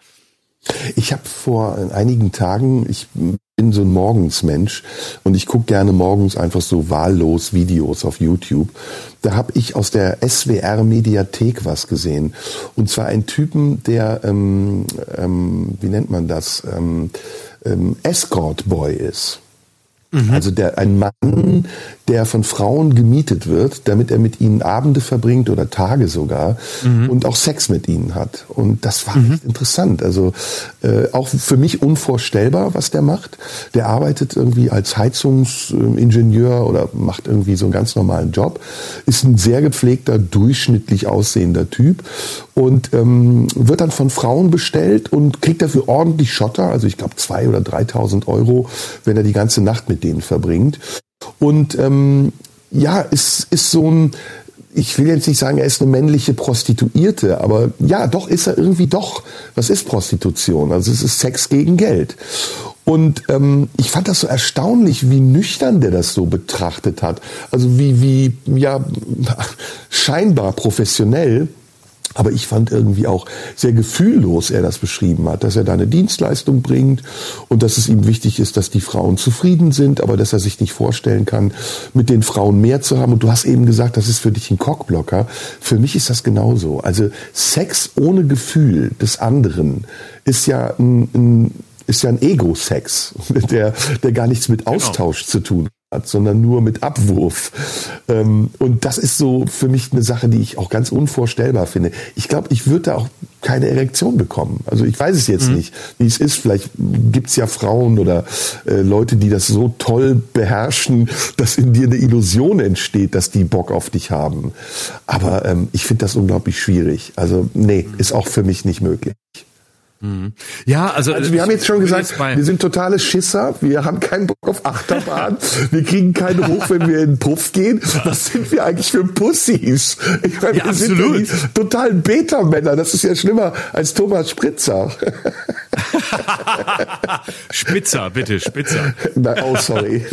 Ich habe vor einigen Tagen, ich bin so ein Morgensmensch und ich gucke gerne morgens einfach so wahllos Videos auf YouTube. Da habe ich aus der SWR Mediathek was gesehen. Und zwar einen Typen, der, ähm, ähm, wie nennt man das, ähm, ähm, Escort Boy ist. Mhm. Also der, ein Mann, der von Frauen gemietet wird, damit er mit ihnen Abende verbringt oder Tage sogar mhm. und auch Sex mit ihnen hat. Und das war mhm. echt interessant. Also äh, auch für mich unvorstellbar, was der macht. Der arbeitet irgendwie als Heizungsingenieur oder macht irgendwie so einen ganz normalen Job. Ist ein sehr gepflegter, durchschnittlich aussehender Typ und ähm, wird dann von Frauen bestellt und kriegt dafür ordentlich Schotter. Also ich glaube zwei oder 3.000 Euro, wenn er die ganze Nacht mit denen verbringt. Und ähm, ja, ist, ist so ein, ich will jetzt nicht sagen, er ist eine männliche Prostituierte, aber ja, doch ist er irgendwie doch. Was ist Prostitution? Also es ist Sex gegen Geld. Und ähm, ich fand das so erstaunlich, wie nüchtern der das so betrachtet hat. Also wie, wie, ja, [LAUGHS] scheinbar professionell aber ich fand irgendwie auch sehr gefühllos er das beschrieben hat, dass er da eine Dienstleistung bringt und dass es ihm wichtig ist, dass die Frauen zufrieden sind, aber dass er sich nicht vorstellen kann, mit den Frauen mehr zu haben. Und du hast eben gesagt, das ist für dich ein Cockblocker. Für mich ist das genauso. Also Sex ohne Gefühl des anderen ist ja ein, ein ist ja ein Ego-Sex, [LAUGHS] der, der gar nichts mit genau. Austausch genau. zu tun hat, sondern nur mit Abwurf. Ähm, und das ist so für mich eine Sache, die ich auch ganz unvorstellbar finde. Ich glaube, ich würde da auch keine Erektion bekommen. Also ich weiß es jetzt mhm. nicht, wie es ist. Vielleicht gibt's ja Frauen oder äh, Leute, die das so toll beherrschen, [LAUGHS] dass in dir eine Illusion entsteht, dass die Bock auf dich haben. Aber ähm, ich finde das unglaublich schwierig. Also nee, ist auch für mich nicht möglich. Mhm. Ja, also, also wir haben jetzt schon gesagt, wir sind totale Schisser, wir haben keinen Bock auf Achterbahn, [LAUGHS] wir kriegen keinen hoch, wenn wir in den Puff gehen. Was sind wir eigentlich für Pussys? Ich meine, ja, wir absolut. sind ja totalen Beta-Männer, das ist ja schlimmer als Thomas Spritzer. [LAUGHS] Spitzer, bitte, Spitzer. Na, oh, sorry.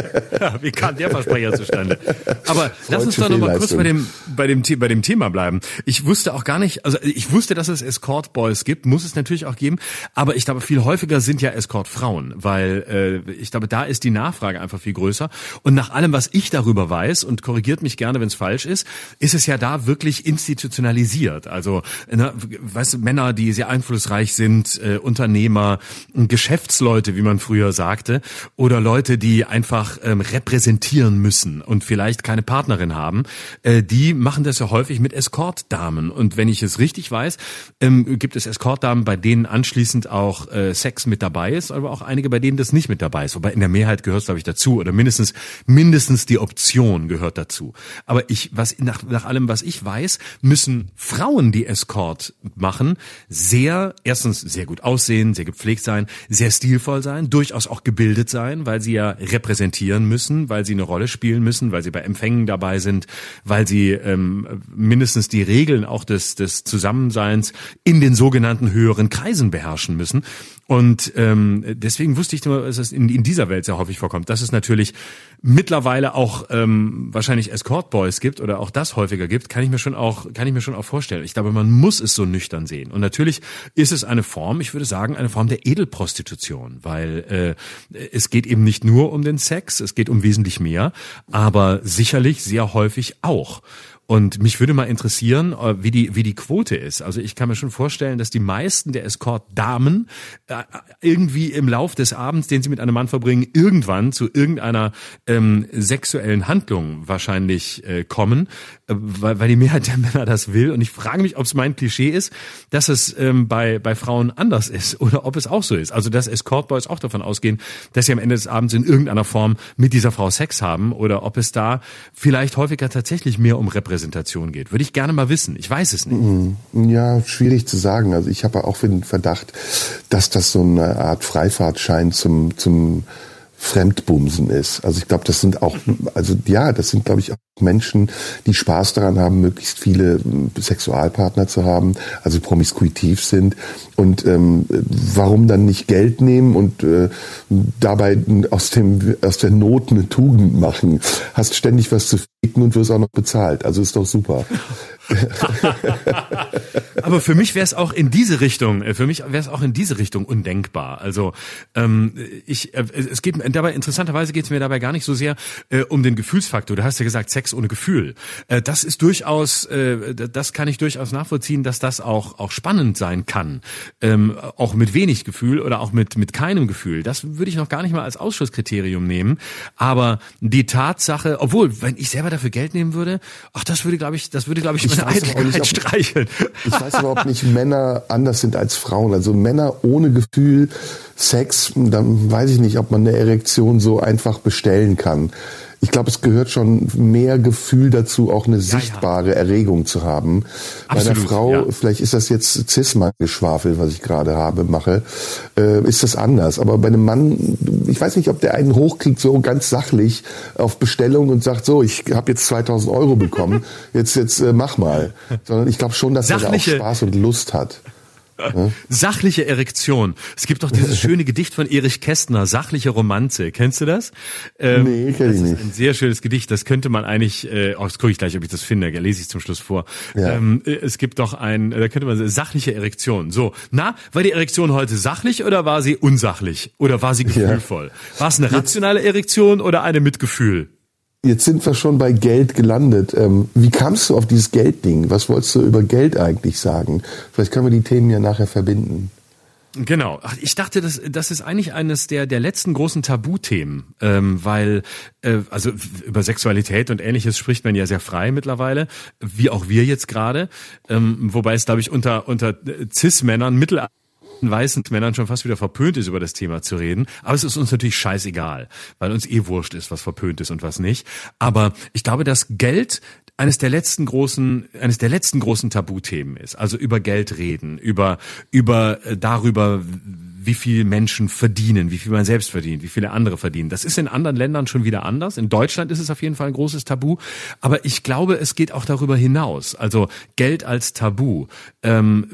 [LAUGHS] Wie kam der Versprecher zustande? Aber lass uns doch nochmal kurz bei dem, bei, dem, bei dem Thema bleiben. Ich wusste auch gar nicht, also ich wusste, dass es Escort Boys gibt, muss es natürlich natürlich auch geben. Aber ich glaube, viel häufiger sind ja Escort-Frauen, weil äh, ich glaube, da ist die Nachfrage einfach viel größer. Und nach allem, was ich darüber weiß, und korrigiert mich gerne, wenn es falsch ist, ist es ja da wirklich institutionalisiert. Also, ne, weißt du, Männer, die sehr einflussreich sind äh, Unternehmer, Geschäftsleute, wie man früher sagte, oder Leute, die einfach ähm, repräsentieren müssen und vielleicht keine Partnerin haben, äh, die machen das ja häufig mit Escortdamen. Und wenn ich es richtig weiß, ähm, gibt es Escortdamen, bei denen anschließend auch äh, Sex mit dabei ist, aber auch einige, bei denen das nicht mit dabei ist. Wobei in der Mehrheit gehört es, glaube ich, dazu oder mindestens mindestens die Option gehört dazu. Aber ich, was nach, nach allem, was ich weiß, müssen Frauen, die Escort machen, sehr erstens sehr gut aussehen, sehr gepflegt sein, sehr stilvoll sein, durchaus auch gebildet sein, weil sie ja repräsentieren müssen, weil sie eine Rolle spielen müssen, weil sie bei Empfängen dabei sind, weil sie ähm, mindestens die Regeln auch des, des Zusammenseins in den sogenannten höheren Kreisen beherrschen müssen. Und ähm, deswegen wusste ich nur, dass es in, in dieser Welt sehr häufig vorkommt. Dass es natürlich mittlerweile auch ähm, wahrscheinlich Escort Boys gibt oder auch das häufiger gibt, kann ich mir schon auch kann ich mir schon auch vorstellen. Ich glaube, man muss es so nüchtern sehen. Und natürlich ist es eine Form, ich würde sagen, eine Form der Edelprostitution, weil äh, es geht eben nicht nur um den Sex, es geht um wesentlich mehr, aber sicherlich sehr häufig auch. Und mich würde mal interessieren, äh, wie die, wie die Quote ist. Also ich kann mir schon vorstellen, dass die meisten der Escort-Damen äh, irgendwie im Lauf des Abends, den sie mit einem Mann verbringen, irgendwann zu irgendeiner ähm, sexuellen Handlung wahrscheinlich äh, kommen, äh, weil, weil die Mehrheit der Männer das will. Und ich frage mich, ob es mein Klischee ist, dass es ähm, bei, bei Frauen anders ist oder ob es auch so ist. Also dass Escort-Boys auch davon ausgehen, dass sie am Ende des Abends in irgendeiner Form mit dieser Frau Sex haben oder ob es da vielleicht häufiger tatsächlich mehr um Repräsentation geht. Würde ich gerne mal wissen. Ich weiß es nicht. Mm, ja, schwierig zu sagen. Also ich habe auch den Verdacht, dass das so eine Art Freifahrtschein zum, zum Fremdbumsen ist. Also ich glaube, das sind auch, also ja, das sind, glaube ich, auch Menschen, die Spaß daran haben, möglichst viele hm, Sexualpartner zu haben, also promiskuitiv sind. Und ähm, warum dann nicht Geld nehmen und äh, dabei aus, dem, aus der Not eine Tugend machen? Hast ständig was zu ficken und wirst auch noch bezahlt. Also ist doch super. [LAUGHS] Aber für mich wäre es auch in diese Richtung, äh, für mich wäre es auch in diese Richtung undenkbar. Also ähm, ich, äh, es geht dabei interessanterweise geht es mir dabei gar nicht so sehr äh, um den Gefühlsfaktor. Du hast ja gesagt Sex ohne Gefühl. Äh, das ist durchaus, äh, das kann ich durchaus nachvollziehen, dass das auch auch spannend sein kann, ähm, auch mit wenig Gefühl oder auch mit mit keinem Gefühl. Das würde ich noch gar nicht mal als Ausschusskriterium nehmen. Aber die Tatsache, obwohl wenn ich selber dafür Geld nehmen würde, ach das würde glaube ich, das würde glaube ich, ich Eitelkeit streicheln. Ich weiß überhaupt nicht Männer anders sind als Frauen. Also Männer ohne Gefühl, Sex, dann weiß ich nicht, ob man eine Erektion so einfach bestellen kann ich glaube, es gehört schon mehr Gefühl dazu, auch eine sichtbare ja, ja. Erregung zu haben. Absolut, Bei einer Frau, ja. vielleicht ist das jetzt Cis-Mann-Geschwafel, was ich gerade habe, mache, äh, ist das anders. Aber bei einem Mann, ich weiß nicht, ob der einen hochkriegt, so ganz sachlich auf Bestellung und sagt, so, ich habe jetzt 2000 Euro bekommen, jetzt, jetzt äh, mach mal. Sondern ich glaube schon, dass Sachliche. er auch Spaß und Lust hat. [LAUGHS] Sachliche Erektion. Es gibt doch dieses schöne Gedicht von Erich Kästner, Sachliche Romanze. Kennst du das? Ähm, nee, kenn ich nicht. Das ist ein sehr schönes Gedicht. Das könnte man eigentlich, äh, oh, das gucke ich gleich, ob ich das finde, lese ich zum Schluss vor. Ja. Ähm, äh, es gibt doch ein, da könnte man sagen, sachliche Erektion. So, na, war die Erektion heute sachlich oder war sie unsachlich? Oder war sie gefühlvoll? Ja. War es eine rationale Erektion oder eine mit Gefühl? Jetzt sind wir schon bei Geld gelandet. Ähm, wie kamst du auf dieses Geldding? Was wolltest du über Geld eigentlich sagen? Vielleicht können wir die Themen ja nachher verbinden. Genau. Ich dachte, das, das ist eigentlich eines der, der letzten großen Tabuthemen, ähm, weil äh, also über Sexualität und ähnliches spricht man ja sehr frei mittlerweile, wie auch wir jetzt gerade. Ähm, wobei es, glaube ich, unter, unter Cis-Männern mittelalter weißen Männern schon fast wieder verpönt ist, über das Thema zu reden. Aber es ist uns natürlich scheißegal, weil uns eh wurscht ist, was verpönt ist und was nicht. Aber ich glaube, dass Geld eines der letzten großen, eines der letzten großen Tabuthemen ist. Also über Geld reden, über, über äh, darüber, wie viel Menschen verdienen, wie viel man selbst verdient, wie viele andere verdienen. Das ist in anderen Ländern schon wieder anders. In Deutschland ist es auf jeden Fall ein großes Tabu. Aber ich glaube, es geht auch darüber hinaus. Also Geld als Tabu. Ähm,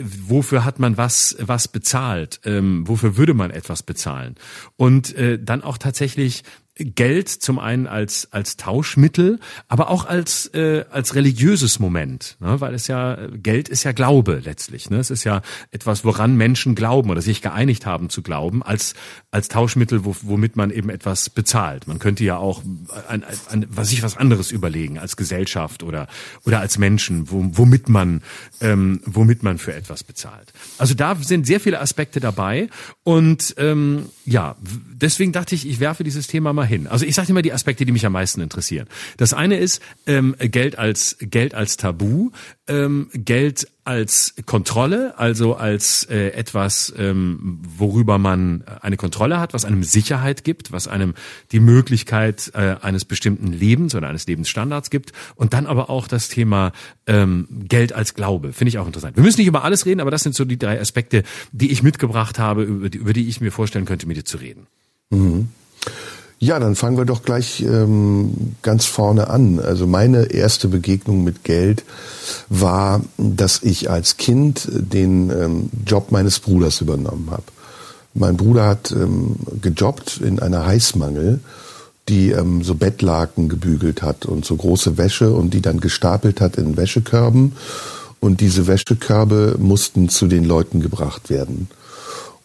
wofür hat man was, was bezahlt? Ähm, wofür würde man etwas bezahlen? Und äh, dann auch tatsächlich Geld zum einen als als Tauschmittel, aber auch als äh, als religiöses Moment, ne? weil es ja Geld ist ja Glaube letztlich. Ne? Es ist ja etwas, woran Menschen glauben oder sich geeinigt haben zu glauben, als als Tauschmittel, wo, womit man eben etwas bezahlt. Man könnte ja auch an, an, was sich was anderes überlegen als Gesellschaft oder oder als Menschen, wo, womit man ähm, womit man für etwas bezahlt. Also da sind sehr viele Aspekte dabei und ähm, ja, deswegen dachte ich, ich werfe dieses Thema mal hin. Also ich sage immer die Aspekte, die mich am meisten interessieren. Das eine ist ähm, Geld als Geld als Tabu, ähm, Geld als Kontrolle, also als äh, etwas, ähm, worüber man eine Kontrolle hat, was einem Sicherheit gibt, was einem die Möglichkeit äh, eines bestimmten Lebens oder eines Lebensstandards gibt und dann aber auch das Thema ähm, Geld als Glaube. Finde ich auch interessant. Wir müssen nicht über alles reden, aber das sind so die drei Aspekte, die ich mitgebracht habe, über die, über die ich mir vorstellen könnte, mit dir zu reden. Mhm. Ja, dann fangen wir doch gleich ähm, ganz vorne an. Also meine erste Begegnung mit Geld war, dass ich als Kind den ähm, Job meines Bruders übernommen habe. Mein Bruder hat ähm, gejobbt in einer Heißmangel, die ähm, so Bettlaken gebügelt hat und so große Wäsche und die dann gestapelt hat in Wäschekörben. Und diese Wäschekörbe mussten zu den Leuten gebracht werden.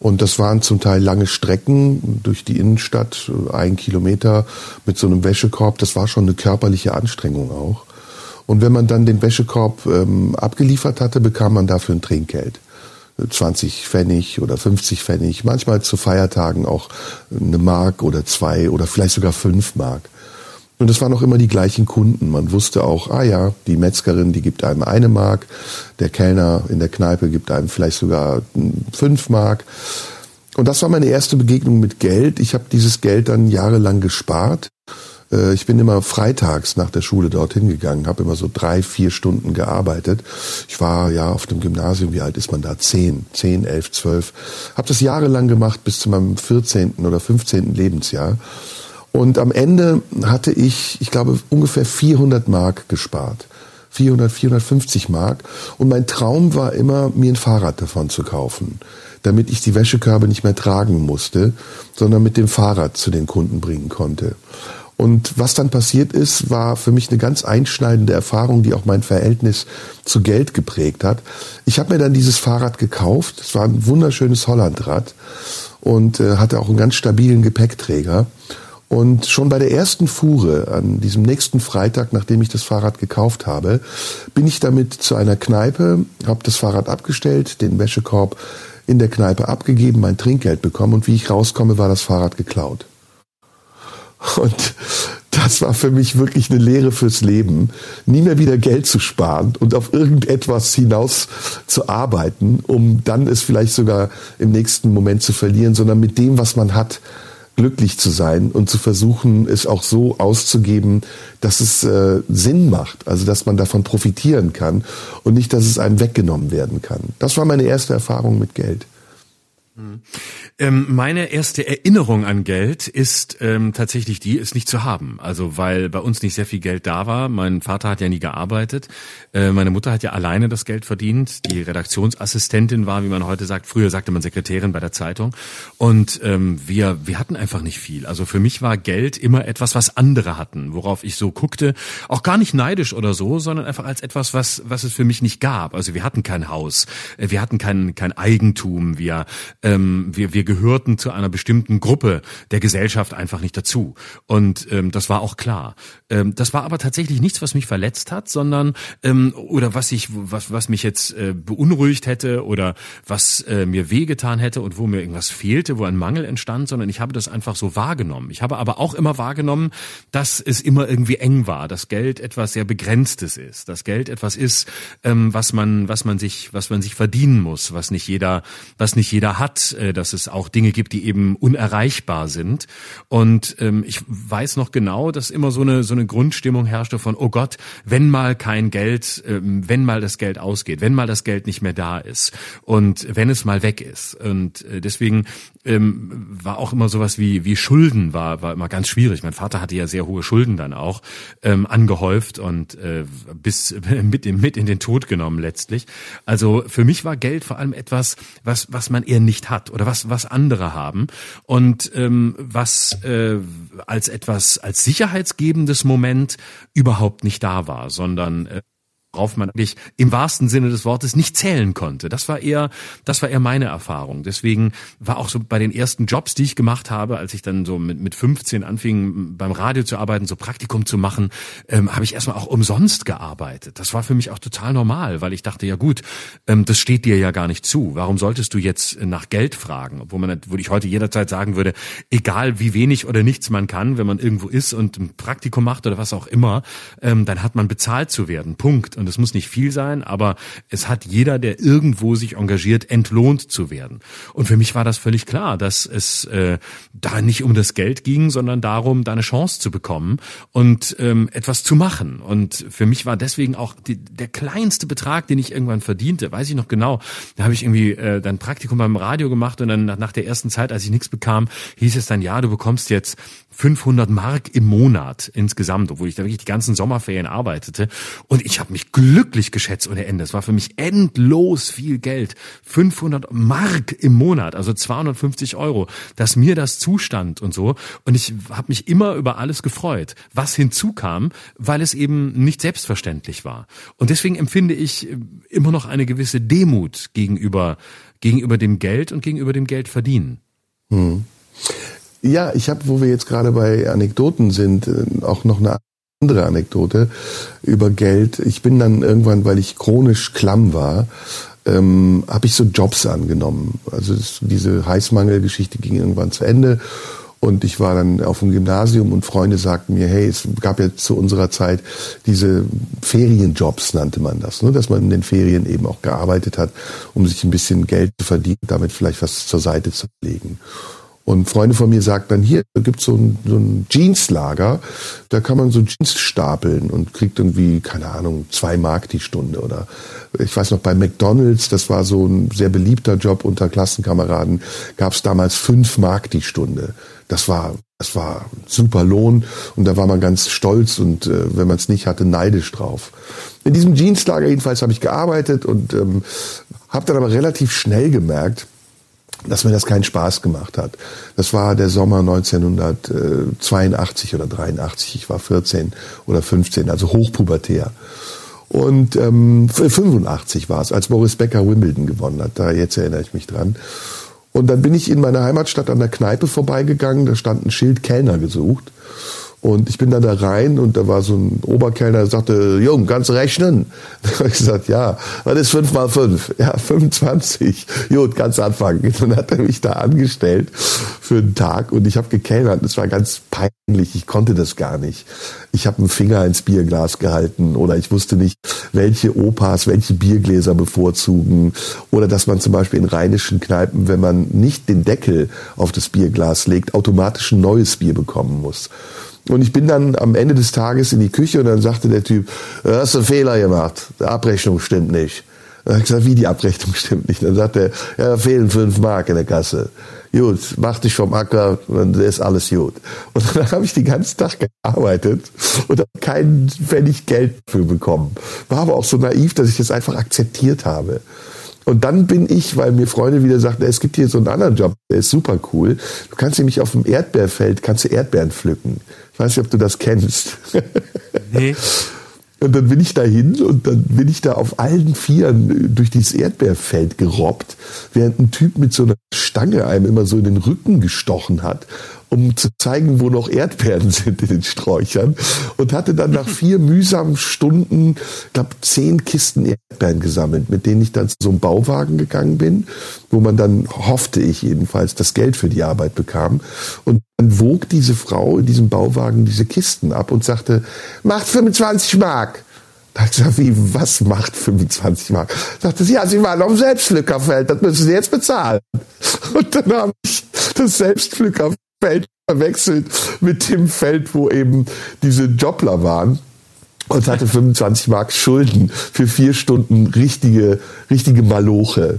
Und das waren zum Teil lange Strecken durch die Innenstadt, ein Kilometer mit so einem Wäschekorb. Das war schon eine körperliche Anstrengung auch. Und wenn man dann den Wäschekorb ähm, abgeliefert hatte, bekam man dafür ein Trinkgeld. 20 Pfennig oder 50 Pfennig, manchmal zu Feiertagen auch eine Mark oder zwei oder vielleicht sogar fünf Mark. Und es waren auch immer die gleichen Kunden. Man wusste auch, ah ja, die Metzgerin, die gibt einem eine Mark, der Kellner in der Kneipe gibt einem vielleicht sogar fünf Mark. Und das war meine erste Begegnung mit Geld. Ich habe dieses Geld dann jahrelang gespart. Äh, ich bin immer freitags nach der Schule dorthin gegangen, habe immer so drei, vier Stunden gearbeitet. Ich war ja auf dem Gymnasium, wie alt ist man da? Zehn, zehn, elf, zwölf. Habe das jahrelang gemacht bis zu meinem 14. oder 15. Lebensjahr. Und am Ende hatte ich, ich glaube, ungefähr 400 Mark gespart. 400, 450 Mark. Und mein Traum war immer, mir ein Fahrrad davon zu kaufen, damit ich die Wäschekörbe nicht mehr tragen musste, sondern mit dem Fahrrad zu den Kunden bringen konnte. Und was dann passiert ist, war für mich eine ganz einschneidende Erfahrung, die auch mein Verhältnis zu Geld geprägt hat. Ich habe mir dann dieses Fahrrad gekauft. Es war ein wunderschönes Hollandrad und äh, hatte auch einen ganz stabilen Gepäckträger. Und schon bei der ersten Fuhre, an diesem nächsten Freitag, nachdem ich das Fahrrad gekauft habe, bin ich damit zu einer Kneipe, habe das Fahrrad abgestellt, den Wäschekorb in der Kneipe abgegeben, mein Trinkgeld bekommen und wie ich rauskomme, war das Fahrrad geklaut. Und das war für mich wirklich eine Lehre fürs Leben, nie mehr wieder Geld zu sparen und auf irgendetwas hinaus zu arbeiten, um dann es vielleicht sogar im nächsten Moment zu verlieren, sondern mit dem, was man hat, glücklich zu sein und zu versuchen, es auch so auszugeben, dass es äh, Sinn macht, also dass man davon profitieren kann und nicht, dass es einem weggenommen werden kann. Das war meine erste Erfahrung mit Geld. Mhm. Ähm, meine erste Erinnerung an Geld ist ähm, tatsächlich die, es nicht zu haben. Also weil bei uns nicht sehr viel Geld da war. Mein Vater hat ja nie gearbeitet. Äh, meine Mutter hat ja alleine das Geld verdient. Die Redaktionsassistentin war, wie man heute sagt, früher sagte man Sekretärin bei der Zeitung. Und ähm, wir, wir hatten einfach nicht viel. Also für mich war Geld immer etwas, was andere hatten, worauf ich so guckte. Auch gar nicht neidisch oder so, sondern einfach als etwas, was, was es für mich nicht gab. Also wir hatten kein Haus, äh, wir hatten kein, kein Eigentum, wir ähm, wir, wir gehörten zu einer bestimmten Gruppe der Gesellschaft einfach nicht dazu. Und ähm, das war auch klar. Ähm, das war aber tatsächlich nichts, was mich verletzt hat, sondern ähm, oder was ich, was, was mich jetzt äh, beunruhigt hätte oder was äh, mir wehgetan hätte und wo mir irgendwas fehlte, wo ein Mangel entstand, sondern ich habe das einfach so wahrgenommen. Ich habe aber auch immer wahrgenommen, dass es immer irgendwie eng war, dass Geld etwas sehr Begrenztes ist, dass Geld etwas ist, ähm, was man, was man sich, was man sich verdienen muss, was nicht jeder, was nicht jeder hat, äh, dass es auch Dinge gibt, die eben unerreichbar sind. Und ähm, ich weiß noch genau, dass immer so eine so eine Grundstimmung herrschte von Oh Gott, wenn mal kein Geld, ähm, wenn mal das Geld ausgeht, wenn mal das Geld nicht mehr da ist und wenn es mal weg ist. Und äh, deswegen ähm, war auch immer sowas wie wie Schulden war war immer ganz schwierig. Mein Vater hatte ja sehr hohe Schulden dann auch ähm, angehäuft und äh, bis [LAUGHS] mit mit in den Tod genommen letztlich. Also für mich war Geld vor allem etwas, was was man eher nicht nicht hat oder was was andere haben und ähm, was äh, als etwas als sicherheitsgebendes Moment überhaupt nicht da war, sondern äh, worauf man eigentlich im wahrsten Sinne des Wortes nicht zählen konnte. Das war eher, das war eher meine Erfahrung. Deswegen war auch so bei den ersten Jobs, die ich gemacht habe, als ich dann so mit, mit 15 anfing, beim Radio zu arbeiten, so Praktikum zu machen, ähm, habe ich erstmal auch umsonst gearbeitet. Das war für mich auch total normal, weil ich dachte, ja gut, ähm, das steht dir ja gar nicht zu. Warum solltest du jetzt nach Geld fragen? Obwohl man, wo ich heute jederzeit sagen würde, egal wie wenig oder nichts man kann, wenn man irgendwo ist und ein Praktikum macht oder was auch immer, ähm, dann hat man bezahlt zu werden. Punkt es muss nicht viel sein, aber es hat jeder, der irgendwo sich engagiert, entlohnt zu werden. Und für mich war das völlig klar, dass es äh, da nicht um das Geld ging, sondern darum, da eine Chance zu bekommen und ähm, etwas zu machen. Und für mich war deswegen auch die, der kleinste Betrag, den ich irgendwann verdiente, weiß ich noch genau, da habe ich irgendwie äh, dann Praktikum beim Radio gemacht und dann nach, nach der ersten Zeit, als ich nichts bekam, hieß es dann, ja, du bekommst jetzt 500 Mark im Monat insgesamt, obwohl ich da wirklich die ganzen Sommerferien arbeitete. Und ich habe mich glücklich geschätzt ohne Ende. Es war für mich endlos viel Geld. 500 Mark im Monat, also 250 Euro, dass mir das zustand und so. Und ich habe mich immer über alles gefreut, was hinzukam, weil es eben nicht selbstverständlich war. Und deswegen empfinde ich immer noch eine gewisse Demut gegenüber, gegenüber dem Geld und gegenüber dem Geld verdienen. Hm. Ja, ich habe, wo wir jetzt gerade bei Anekdoten sind, äh, auch noch eine andere Anekdote über Geld. Ich bin dann irgendwann, weil ich chronisch klamm war, ähm, habe ich so Jobs angenommen. Also das, diese Heißmangelgeschichte ging irgendwann zu Ende und ich war dann auf dem Gymnasium und Freunde sagten mir, hey, es gab ja zu unserer Zeit diese Ferienjobs, nannte man das, ne? dass man in den Ferien eben auch gearbeitet hat, um sich ein bisschen Geld zu verdienen, damit vielleicht was zur Seite zu legen. Und Freunde von mir sagten dann, hier gibt's so ein, so ein Jeanslager, da kann man so Jeans stapeln und kriegt irgendwie, keine Ahnung, zwei Mark die Stunde. Oder ich weiß noch, bei McDonalds, das war so ein sehr beliebter Job unter Klassenkameraden, gab's damals fünf Mark die Stunde. Das war, das war super Lohn und da war man ganz stolz und äh, wenn man es nicht hatte, neidisch drauf. In diesem Jeanslager jedenfalls habe ich gearbeitet und ähm, habe dann aber relativ schnell gemerkt, dass mir das keinen Spaß gemacht hat. Das war der Sommer 1982 oder 83. Ich war 14 oder 15, also hochpubertär. Und ähm, 85 war es, als Boris Becker Wimbledon gewonnen hat. Da jetzt erinnere ich mich dran. Und dann bin ich in meiner Heimatstadt an der Kneipe vorbeigegangen. Da stand ein Schild Kellner gesucht. Und ich bin dann da rein und da war so ein Oberkellner, der sagte, Jung, kannst du rechnen? [LAUGHS] Da habe ich gesagt, ja, was ist fünf mal fünf? Ja, [LAUGHS] 25. Gut, kannst anfangen. Und [LAUGHS] dann hat er mich da angestellt für einen Tag und ich habe gekellnert. Es war ganz peinlich, ich konnte das gar nicht. Ich habe einen Finger ins Bierglas gehalten oder ich wusste nicht, welche Opas welche Biergläser bevorzugen. Oder dass man zum Beispiel in rheinischen Kneipen, wenn man nicht den Deckel auf das Bierglas legt, automatisch ein neues Bier bekommen muss. Und ich bin dann am Ende des Tages in die Küche und dann sagte der Typ, du hast einen Fehler gemacht, die Abrechnung stimmt nicht. Dann habe ich gesagt, wie die Abrechnung [LAUGHS] stimmt nicht? Dann sagt er, ja, fehlen fünf Mark in der Kasse. Gut, mach dich vom Acker, dann ist alles gut. Und dann habe ich den ganzen Tag gearbeitet und habe keinen Pfennig Geld dafür bekommen. War aber auch so naiv, dass ich das einfach akzeptiert habe. Und dann bin ich, weil mir Freunde wieder sagten, es gibt hier so einen anderen Job, der ist super cool. Du kannst nämlich auf dem Erdbeerfeld, kannst du Erdbeeren pflücken. Ich weiß nicht, ob du das kennst. [LAUGHS] Nee. Und dann bin ich dahin und dann bin ich da auf allen Vieren durch dieses Erdbeerfeld gerobbt, während ein Typ mit so einer Stange einem immer so in den Rücken gestochen hat um zu zeigen, wo noch Erdbeeren [LAUGHS] sind in den Sträuchern. Und hatte dann nach vier mühsamen Stunden, glaube zehn Kisten Erdbeeren gesammelt, mit denen ich dann zu so einem Bauwagen gegangen bin, wo man dann, hoffte ich jedenfalls, das Geld für die Arbeit bekam. Und dann wog diese Frau in diesem Bauwagen diese Kisten ab und sagte, macht 25 Mark. Da ich gesagt, wie, was macht 25 Mark? Sagte sie, ja, Sie waren auf dem Selbstpflückerfeld, das müssen Sie jetzt bezahlen. Und dann habe ich das Selbstpflückerfeld Feld verwechselt mit dem Feld, wo eben diese Jobler waren und hatte 25 Mark Schulden für vier Stunden richtige, richtige Maloche.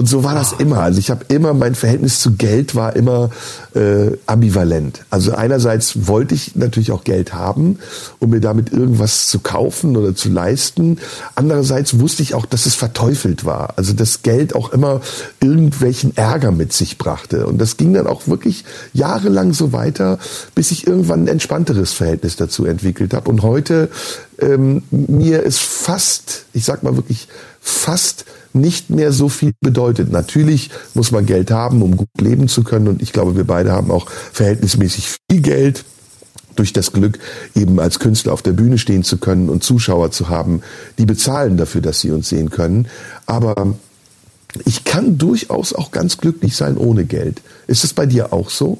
Und so war das immer. Also ich habe immer, mein Verhältnis zu Geld war immer äh, ambivalent. Also einerseits wollte ich natürlich auch Geld haben, um mir damit irgendwas zu kaufen oder zu leisten. Andererseits wusste ich auch, dass es verteufelt war. Also dass Geld auch immer irgendwelchen Ärger mit sich brachte. Und das ging dann auch wirklich jahrelang so weiter, bis ich irgendwann ein entspannteres Verhältnis dazu entwickelt habe. Und heute ähm, mir ist fast, ich sag mal wirklich fast nicht mehr so viel bedeutet. Natürlich muss man Geld haben, um gut leben zu können. Und ich glaube, wir beide haben auch verhältnismäßig viel Geld durch das Glück, eben als Künstler auf der Bühne stehen zu können und Zuschauer zu haben, die bezahlen dafür, dass sie uns sehen können. Aber ich kann durchaus auch ganz glücklich sein ohne Geld. Ist es bei dir auch so?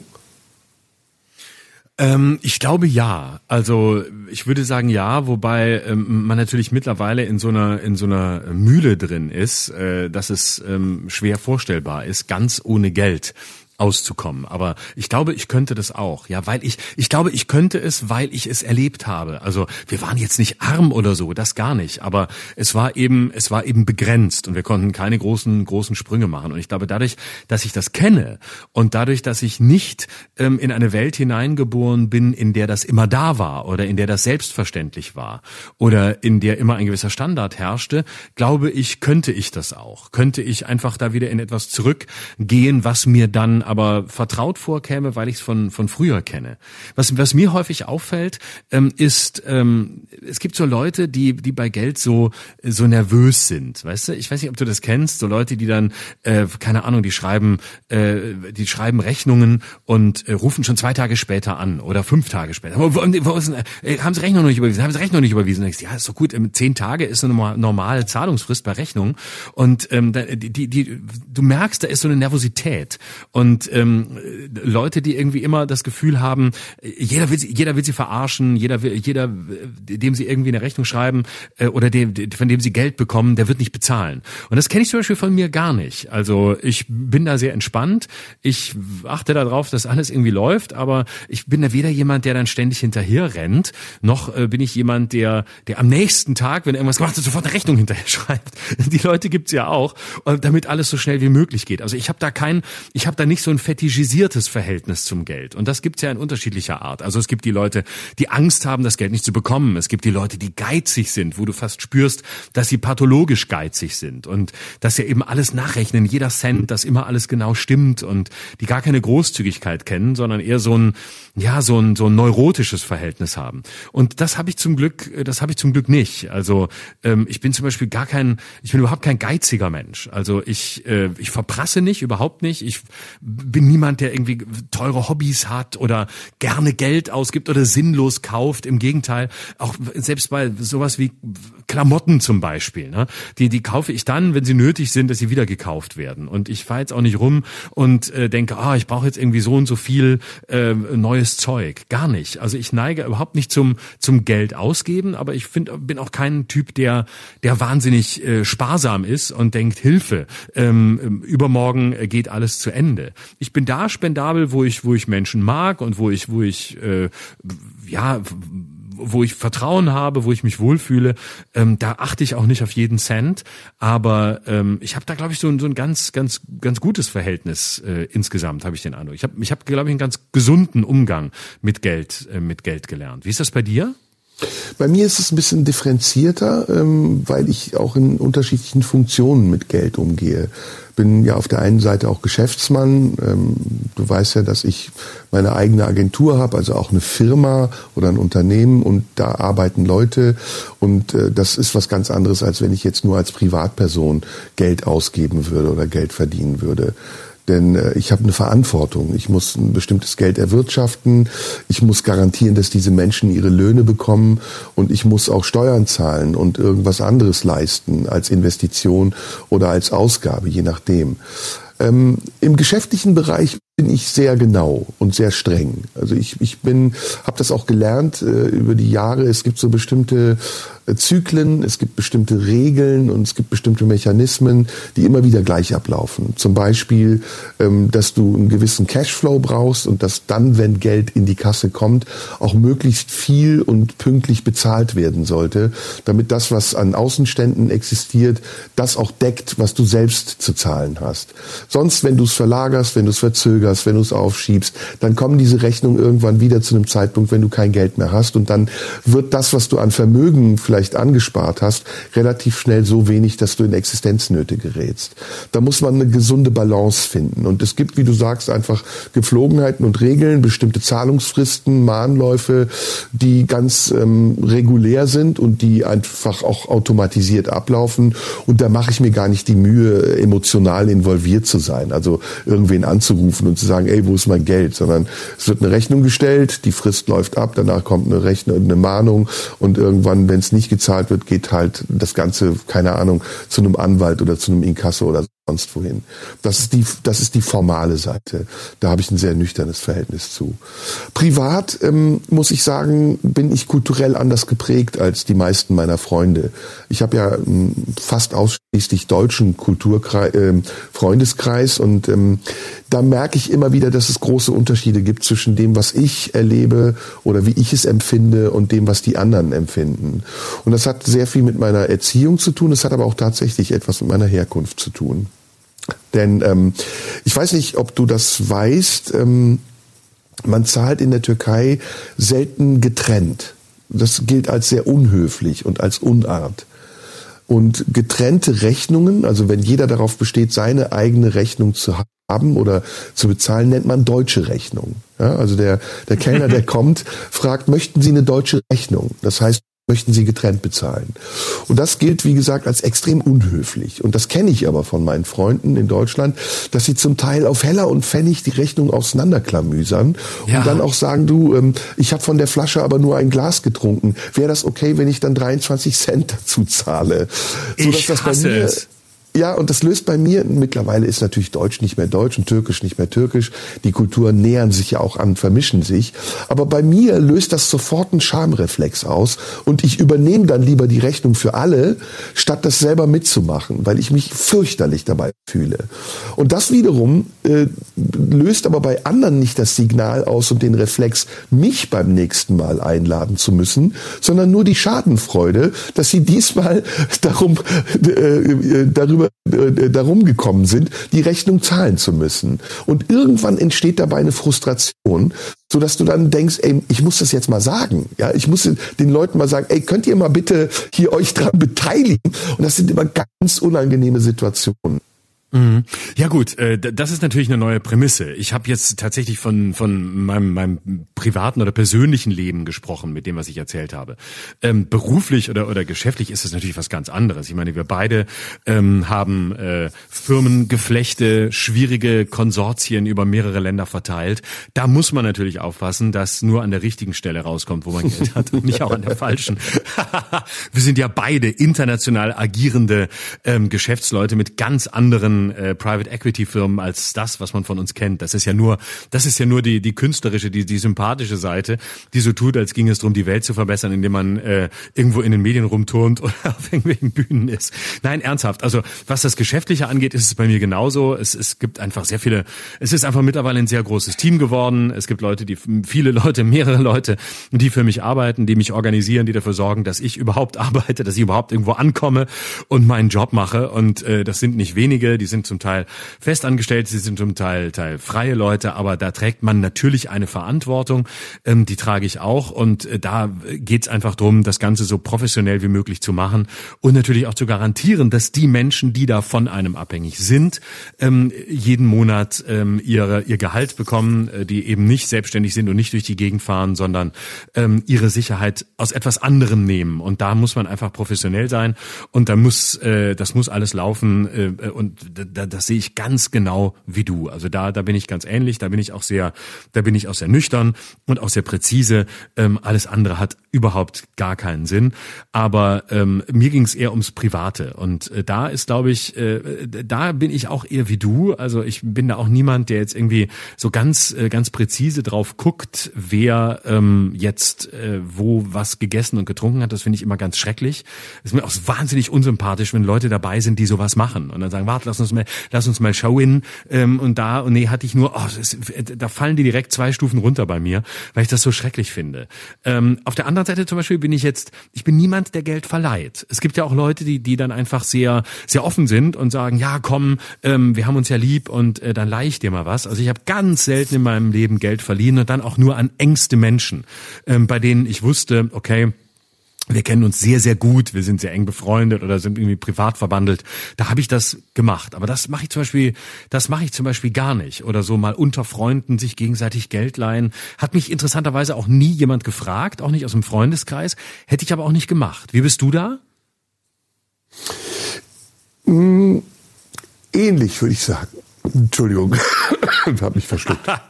Ähm, ich glaube ja. Also ich würde sagen ja, wobei ähm, man natürlich mittlerweile in so einer in so einer Mühle drin ist, äh, dass es ähm, schwer vorstellbar ist, ganz ohne Geld auszukommen. Aber ich glaube, ich könnte das auch. Ja, weil ich, ich glaube, ich könnte es, weil ich es erlebt habe. Also wir waren jetzt nicht arm oder so, das gar nicht. Aber es war eben, es war eben begrenzt und wir konnten keine großen, großen Sprünge machen. Und ich glaube, dadurch, dass ich das kenne und dadurch, dass ich nicht ähm, in eine Welt hineingeboren bin, in der das immer da war oder in der das selbstverständlich war oder in der immer ein gewisser Standard herrschte, glaube ich, könnte ich das auch. Könnte ich einfach da wieder in etwas zurückgehen, was mir dann aber vertraut vorkäme, weil ich es von, von früher kenne. Was, was mir häufig auffällt, ähm, ist, ähm, es gibt so Leute, die, die bei Geld so, so nervös sind. Weißt du, ich weiß nicht, ob du das kennst, so Leute, die dann, äh, keine Ahnung, die schreiben, äh, die schreiben Rechnungen und äh, rufen schon zwei Tage später an oder fünf Tage später. Wo, wo, wo ist, äh, haben sie Rechnung noch nicht überwiesen? Haben sie Rechnung nicht überwiesen? Ich, ja, ist doch gut, zehn Tage ist eine normale Zahlungsfrist bei Rechnungen. Und ähm, die, die, die, du merkst, da ist so eine Nervosität. Und und ähm, Leute, die irgendwie immer das Gefühl haben, jeder will sie, jeder will sie verarschen, jeder will, jeder, dem sie irgendwie eine Rechnung schreiben äh, oder dem, von dem sie Geld bekommen, der wird nicht bezahlen. Und das kenne ich zum Beispiel von mir gar nicht. Also ich bin da sehr entspannt. Ich achte darauf, dass alles irgendwie läuft, aber ich bin da weder jemand, der dann ständig hinterher rennt, noch äh, bin ich jemand, der, der am nächsten Tag, wenn irgendwas gemacht hat, sofort eine Rechnung hinterher [LAUGHS] schreibt. Die Leute gibt's ja auch, äh, damit alles so schnell wie möglich geht. Also ich habe da kein, ich habe da nicht so so ein fetischisiertes Verhältnis zum Geld. Und das gibt's ja in unterschiedlicher Art. Also es gibt die Leute, die Angst haben, das Geld nicht zu bekommen. Es gibt die Leute, die geizig sind, wo du fast spürst, dass sie pathologisch geizig sind und dass sie eben alles nachrechnen, jeder Cent, dass immer alles genau stimmt und die gar keine Großzügigkeit kennen, sondern eher so ein, ja, so ein, so ein neurotisches Verhältnis haben. Und das habe ich zum Glück, das habe ich zum Glück nicht. Also ähm, ich bin zum Beispiel gar kein, ich bin überhaupt kein geiziger Mensch. Also ich, äh, ich verprasse nicht, überhaupt nicht. Ich bin niemand, der irgendwie teure Hobbys hat oder gerne Geld ausgibt oder sinnlos kauft. Im Gegenteil, auch selbst bei sowas wie Klamotten zum Beispiel, ne? die, die kaufe ich dann, wenn sie nötig sind, dass sie wieder gekauft werden. Und ich fahre jetzt auch nicht rum und äh, denke, ah, ich brauche jetzt irgendwie so und so viel äh, neues Zeug. Gar nicht. Also ich neige überhaupt nicht zum, zum Geld ausgeben, aber ich find, bin auch kein Typ, der, der wahnsinnig äh, sparsam ist und denkt, Hilfe, ähm, übermorgen geht alles zu Ende ich bin da spendabel, wo ich, wo ich Menschen mag und wo ich, wo ich, äh, ja, wo ich Vertrauen habe, wo ich mich wohlfühle, ähm, da achte ich auch nicht auf jeden Cent. Aber ähm, ich habe da, glaube ich, so ein, so ein ganz, ganz, ganz gutes Verhältnis äh, insgesamt, habe ich den Eindruck. Ich habe, ich hab, glaube ich, einen ganz gesunden Umgang mit Geld, äh, mit Geld gelernt. Wie ist das bei dir? Bei mir ist es ein bisschen differenzierter, ähm, weil ich auch in unterschiedlichen Funktionen mit Geld umgehe. Bin ja auf der einen Seite auch Geschäftsmann. Ähm, du weißt ja, dass ich meine eigene Agentur habe, also auch eine Firma oder ein Unternehmen und da arbeiten Leute und äh, das ist was ganz anderes, als wenn ich jetzt nur als Privatperson Geld ausgeben würde oder Geld verdienen würde. Denn äh, ich habe eine Verantwortung. Ich muss ein bestimmtes Geld erwirtschaften. Ich muss garantieren, dass diese Menschen ihre Löhne bekommen. Und ich muss auch Steuern zahlen und irgendwas anderes leisten als Investition oder als Ausgabe, je nachdem. Ähm, Im geschäftlichen Bereich bin ich sehr genau und sehr streng. Also ich, ich bin, habe das auch gelernt äh, über die Jahre. Es gibt so bestimmte äh, Zyklen, es gibt bestimmte Regeln und es gibt bestimmte Mechanismen, die immer wieder gleich ablaufen. Zum Beispiel, ähm, dass du einen gewissen Cashflow brauchst und dass dann, wenn Geld in die Kasse kommt, auch möglichst viel und pünktlich bezahlt werden sollte, damit das, was an Außenständen existiert, das auch deckt, was du selbst zu zahlen hast. Sonst, wenn du es verlagerst, wenn du es verzögerst, wenn du es aufschiebst, dann kommen diese Rechnungen irgendwann wieder zu einem Zeitpunkt, wenn du kein Geld mehr hast und dann wird das, was du an Vermögen vielleicht angespart hast, relativ schnell so wenig, dass du in Existenznöte gerätst. Da muss man eine gesunde Balance finden. Und es gibt, wie du sagst, einfach Gepflogenheiten und Regeln, bestimmte Zahlungsfristen, Mahnläufe, die ganz ähm, regulär sind und die einfach auch automatisiert ablaufen. Und da mache ich mir gar nicht die Mühe, emotional involviert zu sein. Also irgendwen anzurufen und zu sagen, ey, wo ist mein Geld? Sondern es wird eine Rechnung gestellt, die Frist läuft ab, danach kommt eine Rechnung, eine Mahnung und irgendwann, wenn es nicht gezahlt wird, geht halt das Ganze, keine Ahnung, zu einem Anwalt oder zu einem Inkasso oder sonst wohin. Das ist die, das ist die formale Seite. Da habe ich ein sehr nüchternes Verhältnis zu. Privat ähm, muss ich sagen, bin ich kulturell anders geprägt als die meisten meiner Freunde. Ich habe ja ähm, fast ausschließlich deutschen Kulturkreis, äh, Freundeskreis und ähm, da merke ich immer wieder, dass es große Unterschiede gibt zwischen dem, was ich erlebe oder wie ich es empfinde und dem, was die anderen empfinden. Und das hat sehr viel mit meiner Erziehung zu tun. Es hat aber auch tatsächlich etwas mit meiner Herkunft zu tun. Denn ähm, ich weiß nicht, ob du das weißt, ähm, man zahlt in der Türkei selten getrennt. Das gilt als sehr unhöflich und als Unart. Und getrennte Rechnungen, also wenn jeder darauf besteht, seine eigene Rechnung zu haben oder zu bezahlen, nennt man deutsche Rechnung. Ja, also der, der Kellner, der [LAUGHS] kommt, fragt, möchten Sie eine deutsche Rechnung? Das heißt, möchten sie getrennt bezahlen. Und das gilt, wie gesagt, als extrem unhöflich. Und das kenne ich aber von meinen Freunden in Deutschland, dass sie zum Teil auf Heller und Pfennig die Rechnung auseinanderklamüsern ja. und dann auch sagen, du, ähm, ich habe von der Flasche aber nur ein Glas getrunken. Wäre das okay, wenn ich dann 23 Cent dazu zahle? So, ich das hasse mir, es. Ja, und das löst bei mir, mittlerweile ist natürlich Deutsch nicht mehr Deutsch und Türkisch nicht mehr Türkisch. Die Kulturen nähern sich ja auch an, vermischen sich. Aber bei mir löst das sofort einen Schamreflex aus und ich übernehme dann lieber die Rechnung für alle, statt das selber mitzumachen, weil ich mich fürchterlich dabei fühle. Und das wiederum äh, löst aber bei anderen nicht das Signal aus und den Reflex, mich beim nächsten Mal einladen zu müssen, sondern nur die Schadenfreude, dass sie diesmal [LAUGHS] darum, äh, äh darüber darüber äh, darum gekommen sind, die Rechnung zahlen zu müssen. Und irgendwann entsteht dabei eine Frustration, so dass du dann denkst, ey, ich muss das jetzt mal sagen. Ja, ich muss den Leuten mal sagen, ey, könnt ihr mal bitte hier euch dran beteiligen? Und das sind immer ganz unangenehme Situationen. Mhm. Ja gut, äh, das ist natürlich eine neue Prämisse. Ich habe jetzt tatsächlich von von meinem, meinem privaten oder persönlichen Leben gesprochen, mit dem, was ich erzählt habe. Ähm, beruflich oder oder geschäftlich ist es natürlich was ganz anderes. Ich meine, wir beide ähm, haben äh, Firmengeflechte, schwierige Konsortien über mehrere Länder verteilt. Da muss man natürlich aufpassen, dass nur an der richtigen Stelle rauskommt, wo man Geld hat und nicht auch an der falschen. [LAUGHS] wir sind ja beide international agierende ähm, Geschäftsleute mit ganz anderen äh, Private Equity Firmen als das, was man von uns kennt. Das ist ja nur, das ist ja nur die die künstlerische, die die sympathische Seite, die so tut, als ging es darum, die Welt zu verbessern, indem man äh, irgendwo in den Medien rumturnt [LAUGHS] oder auf irgendwelchen Bühnen ist. Nein, ernsthaft. Also was das Geschäftliche angeht, ist es bei mir genauso. Es, es gibt einfach sehr viele. Es ist einfach mittlerweile ein sehr großes Team geworden. Es gibt Leute, die viele Leute, mehrere Leute, die für mich arbeiten, die mich organisieren, die dafür sorgen, dass ich überhaupt arbeite, dass ich überhaupt irgendwo ankomme und meinen Job mache. Und äh, das sind nicht wenige. Die sind zum Teil festangestellt, sie sind zum Teil, Teil freie Leute, aber da trägt man natürlich eine Verantwortung, ähm, die trage ich auch und äh, da geht es einfach darum, das Ganze so professionell wie möglich zu machen und natürlich auch zu garantieren, dass die Menschen, die da von einem abhängig sind, ähm, jeden Monat ähm, ihre, ihr Gehalt bekommen, äh, die eben nicht selbstständig sind und nicht durch die Gegend fahren, sondern ähm, ihre Sicherheit aus etwas anderem nehmen. Und da muss man einfach professionell sein und da muss, äh, das muss alles laufen äh, und da, das sehe ich ganz genau wie du. Also da, da bin ich ganz ähnlich, da bin ich auch sehr, da bin ich auch sehr nüchtern und auch sehr präzise. Ähm, alles andere hat überhaupt gar keinen Sinn. Aber ähm, mir ging es eher ums Private. Und äh, da ist, glaube ich, äh, da bin ich auch eher wie du. Also ich bin da auch niemand, der jetzt irgendwie so ganz, äh, ganz präzise drauf guckt, wer ähm, jetzt äh, wo was gegessen und getrunken hat. Das finde ich immer ganz schrecklich. Ist mir auch wahnsinnig unsympathisch, wenn Leute dabei sind, die sowas machen und dann sagen, warte, lass uns mal, lass uns mal schauen. Ähm, und da, und nee, hatte ich nur, oh, das, da fallen die direkt zwei Stufen runter bei mir, weil ich das so schrecklich finde. Ähm, auf der anderen Seite zum Beispiel bin ich jetzt, ich bin niemand, der Geld verleiht. Es gibt ja auch Leute, die, die dann einfach sehr, sehr offen sind und sagen, ja, komm, ähm, wir haben uns ja lieb und äh, dann leih ich dir mal was. Also ich habe ganz selten in meinem Leben Geld verliehen und dann auch nur an engste Menschen, ähm, bei denen ich wusste, okay, wir kennen uns sehr, sehr gut, wir sind sehr eng befreundet oder sind irgendwie privat verbandelt. Da habe ich das gemacht. Aber das mache ich zum Beispiel, das mache ich zum Beispiel gar nicht. Oder so mal unter Freunden sich gegenseitig Geld leihen. Hat mich interessanterweise auch nie jemand gefragt, auch nicht aus dem Freundeskreis. Hätte ich aber auch nicht gemacht. Wie bist du da? Mmh, ähnlich, würde ich sagen. Entschuldigung, [LAUGHS] ich habe mich verschluckt. [LAUGHS]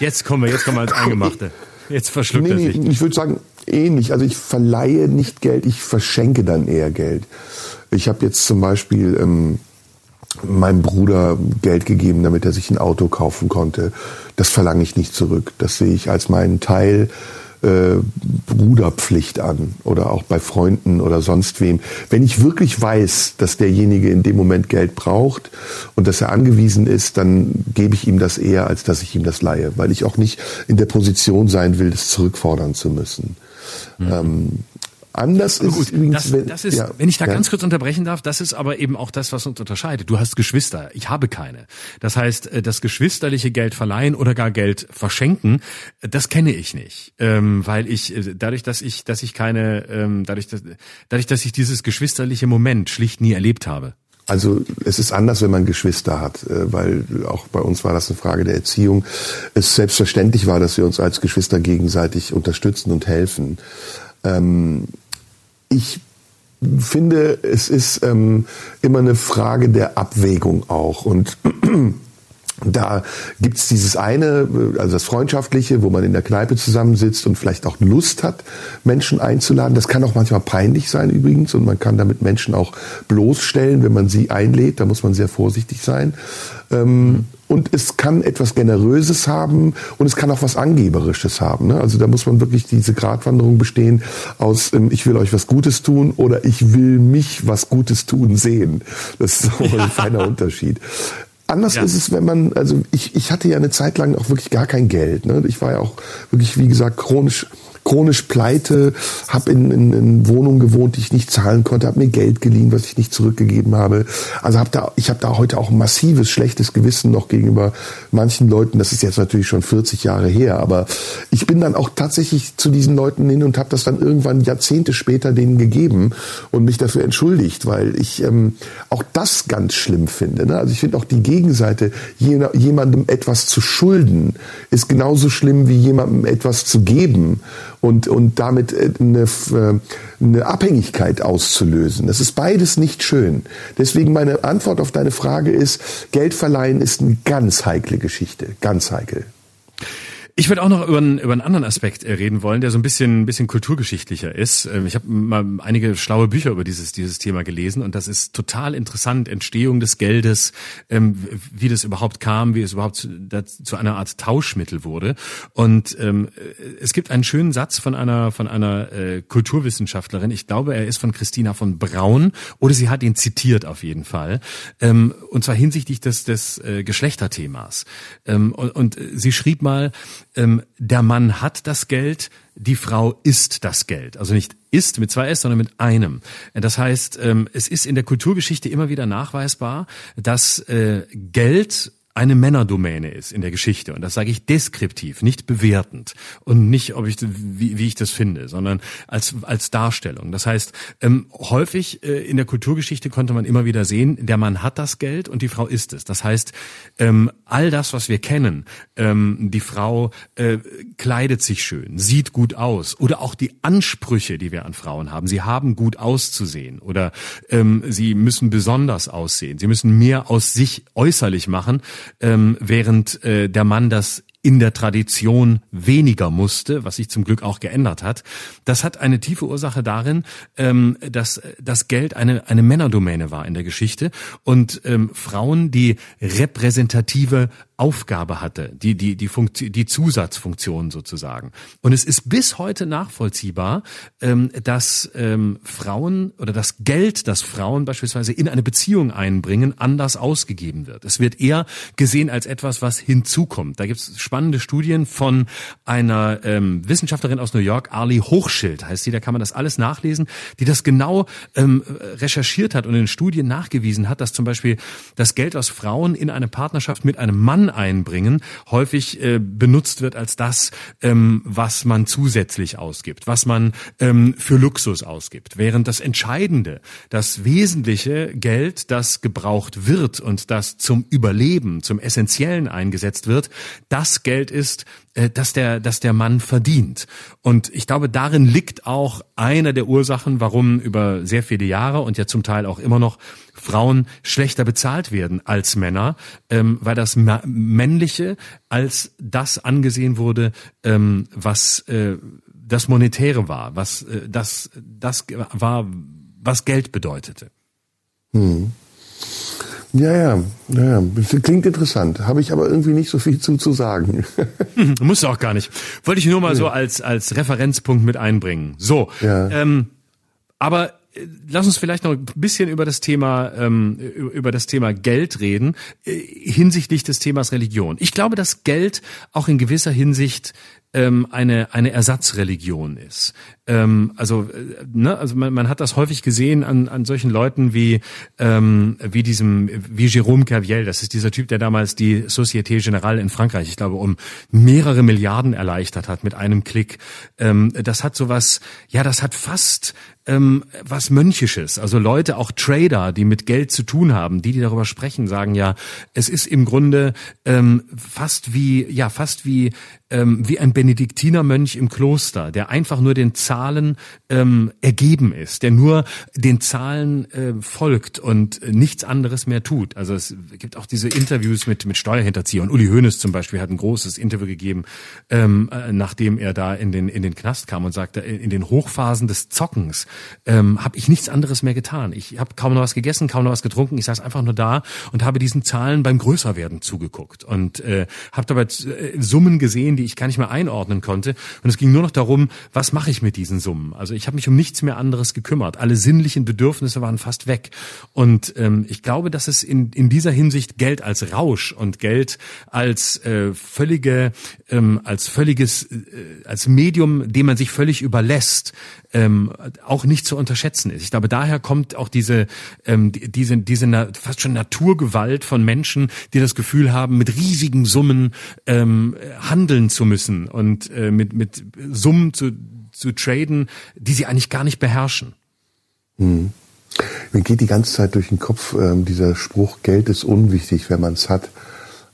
Jetzt kommen wir, jetzt kommen wir ans Eingemachte. Jetzt verschluckt nee, er sich. Ich würde sagen, ähnlich. Also ich verleihe nicht Geld, ich verschenke dann eher Geld. Ich habe jetzt zum Beispiel ähm, meinem Bruder Geld gegeben, damit er sich ein Auto kaufen konnte. Das verlange ich nicht zurück. Das sehe ich als meinen Teil äh, Bruderpflicht an oder auch bei Freunden oder sonst wem. Wenn ich wirklich weiß, dass derjenige in dem Moment Geld braucht und dass er angewiesen ist, dann gebe ich ihm das eher, als dass ich ihm das leihe, weil ich auch nicht in der Position sein will, das zurückfordern zu müssen. Mhm. Ähm, Anders ist gut, übrigens, das, wenn, das ist, ja, wenn ich da ja. ganz kurz unterbrechen darf, das ist aber eben auch das, was uns unterscheidet. Du hast Geschwister, ich habe keine. Das heißt, äh, das geschwisterliche Geld verleihen oder gar Geld verschenken, äh, das kenne ich nicht, ähm, weil ich äh, dadurch, dass ich, dass ich keine, ähm, dadurch, dass, dadurch, dass ich dieses geschwisterliche Moment schlicht nie erlebt habe. Also es ist anders, wenn man Geschwister hat, weil auch bei uns war das eine Frage der Erziehung. Es selbstverständlich war, dass wir uns als Geschwister gegenseitig unterstützen und helfen. Ähm, ich finde, es ist ähm, immer eine Frage der Abwägung auch. Und [CLEARS THROAT] da gibt's dieses eine, also das Freundschaftliche, wo man in der Kneipe zusammensitzt und vielleicht auch Lust hat, Menschen einzuladen. Das kann auch manchmal peinlich sein übrigens und man kann damit Menschen auch bloßstellen, wenn man sie einlädt. Da muss man sehr vorsichtig sein. Ähm, und es kann etwas Generöses haben und es kann auch was Angeberisches haben. Ne? Also da muss man wirklich diese Gratwanderung bestehen aus ähm, ich will euch was Gutes tun oder ich will mich was Gutes tun sehen. Das ist so ein feiner Unterschied. Anders ja. ist es, wenn man, also ich, ich hatte ja eine Zeit lang auch wirklich gar kein Geld. Ne? Ich war ja auch wirklich, wie gesagt, chronisch chronisch pleite, habe in, in, in Wohnungen gewohnt, die ich nicht zahlen konnte, habe mir Geld geliehen, was ich nicht zurückgegeben habe. Also hab da, ich habe da heute auch ein massives schlechtes Gewissen noch gegenüber manchen Leuten. Das ist jetzt natürlich schon 40 Jahre her, aber ich bin dann auch tatsächlich zu diesen Leuten hin und habe das dann irgendwann Jahrzehnte später denen gegeben und mich dafür entschuldigt, weil ich ähm, auch das ganz schlimm finde. Ne? Also ich finde auch die Gegenseite, jemandem etwas zu schulden, ist genauso schlimm wie jemandem etwas zu geben und, und damit äh, eine, äh, eine Abhängigkeit auszulösen. Das ist beides nicht schön. Deswegen meine Antwort auf deine Frage ist, Geld verleihen ist eine ganz heikle Geschichte, ganz heikel. Ich würde auch noch über einen, über einen anderen Aspekt äh, reden wollen, der so ein bisschen, ein bisschen kulturgeschichtlicher ist. Ähm, ich habe mal einige schlaue Bücher über dieses, dieses Thema gelesen und das ist total interessant. Entstehung des Geldes, ähm, wie das überhaupt kam, wie es überhaupt zu, zu einer Art Tauschmittel wurde. Und ähm, es gibt einen schönen Satz von einer, von einer äh, Kulturwissenschaftlerin. Ich glaube, er ist von Christina von Braun oder sie hat ihn zitiert auf jeden Fall. Ähm, und zwar hinsichtlich des, des äh, Geschlechterthemas. Und sie schrieb mal, ähm, der Mann hat das Geld, die Frau ist das Geld. Also nicht ist mit zwei S, sondern mit einem. Das heißt, ähm, es ist in der Kulturgeschichte immer wieder nachweisbar, dass äh, Geld eine Männerdomäne ist in der Geschichte. Und das sage ich deskriptiv, nicht bewertend und nicht, ob ich wie, wie ich das finde, sondern als als Darstellung. Das heißt, ähm, häufig äh, in der Kulturgeschichte konnte man immer wieder sehen, der Mann hat das Geld und die Frau ist es. Das heißt, ähm, all das, was wir kennen, ähm, die Frau äh, kleidet sich schön, sieht gut aus oder auch die Ansprüche, die wir an Frauen haben. Sie haben gut auszusehen oder ähm, sie müssen besonders aussehen. Sie müssen mehr aus sich äußerlich machen ähm, während äh, der Mann das in der Tradition weniger musste, was sich zum Glück auch geändert hat. Das hat eine tiefe Ursache darin, ähm, dass das Geld eine, eine Männerdomäne war in der Geschichte und ähm, Frauen die repräsentative Aufgabe hatte, die, die, die, Funktion, die Zusatzfunktion sozusagen. Und es ist bis heute nachvollziehbar, ähm, dass ähm, Frauen oder das Geld, das Frauen beispielsweise in eine Beziehung einbringen, anders ausgegeben wird. Es wird eher gesehen als etwas, was hinzukommt. Da gibt es spannende Studien von einer ähm, Wissenschaftlerin aus New York, Arlie Hochschild heißt sie, da kann man das alles nachlesen, die das genau ähm, recherchiert hat und in Studien nachgewiesen hat, dass zum Beispiel das Geld, was Frauen in eine Partnerschaft mit einem Mann einbringen, häufig äh, benutzt wird als das, ähm, was man zusätzlich ausgibt, was man ähm, für Luxus ausgibt. Während das Entscheidende, das wesentliche Geld, das gebraucht wird und das zum Überleben, zum Essentiellen eingesetzt wird, das Geld ist, äh, dass der, dass der Mann verdient. Und ich glaube, darin liegt auch einer der Ursachen, warum über sehr viele Jahre und ja zum Teil auch immer noch Frauen schlechter bezahlt werden als Männer, ähm, weil das Männliche als das angesehen wurde, ähm, was äh, das Monetäre war, was äh, das, das war, was Geld bedeutete. Hm. Ja, ja, ja, klingt interessant. Habe ich aber irgendwie nicht so viel zu, zu sagen. [LAUGHS] Musst du auch gar nicht. Wollte ich nur mal nee. so als, als Referenzpunkt mit einbringen. So. Ja. Ähm, aber äh, lass uns vielleicht noch ein bisschen über das Thema ähm, über das Thema Geld reden äh, hinsichtlich des Themas Religion. Ich glaube, dass Geld auch in gewisser Hinsicht ähm, eine eine Ersatzreligion ist. Ähm, also äh, ne, also man, man hat das häufig gesehen an an solchen Leuten wie ähm, wie diesem wie Jérôme Kerviel. Das ist dieser Typ, der damals die Société Générale in Frankreich, ich glaube, um mehrere Milliarden erleichtert hat mit einem Klick. Ähm, das hat sowas, ja, das hat fast ähm, was Mönchisches. Also Leute, auch Trader, die mit Geld zu tun haben, die, die darüber sprechen, sagen ja, es ist im Grunde ähm, fast wie, ja, fast wie ähm, wie ein Benediktinermönch im Kloster, der einfach nur den Zahlen ähm, ergeben ist, der nur den Zahlen äh, folgt und nichts anderes mehr tut. Also es gibt auch diese Interviews mit mit Steuerhinterziehern. Uli Hoeneß zum Beispiel hat ein großes Interview gegeben, ähm, äh, nachdem er da in den in den Knast kam und sagte, in den Hochphasen des Zockens ähm, habe ich nichts anderes mehr getan. Ich habe kaum noch was gegessen, kaum noch was getrunken. Ich saß einfach nur da und habe diesen Zahlen beim Größerwerden zugeguckt und äh, habe dabei äh, Summen gesehen, die ich gar nicht mehr einordnen konnte. Und es ging nur noch darum, was mache ich mit diesen Summen? Also ich habe mich um nichts mehr anderes gekümmert. Alle sinnlichen Bedürfnisse waren fast weg. Und ähm, ich glaube, dass es in, in dieser Hinsicht Geld als Rausch und Geld als äh, völlige, ähm, als völliges, äh, als Medium, dem man sich völlig überlässt, ähm, auch nicht zu unterschätzen ist. Ich glaube, daher kommt auch diese, ähm, diese, diese fast schon Naturgewalt von Menschen, die das Gefühl haben, mit riesigen Summen ähm, handeln zu müssen und äh, mit, mit Summen zu, zu traden, die sie eigentlich gar nicht beherrschen. Hm. Mir geht die ganze Zeit durch den Kopf ähm, dieser Spruch, Geld ist unwichtig, wenn man es hat.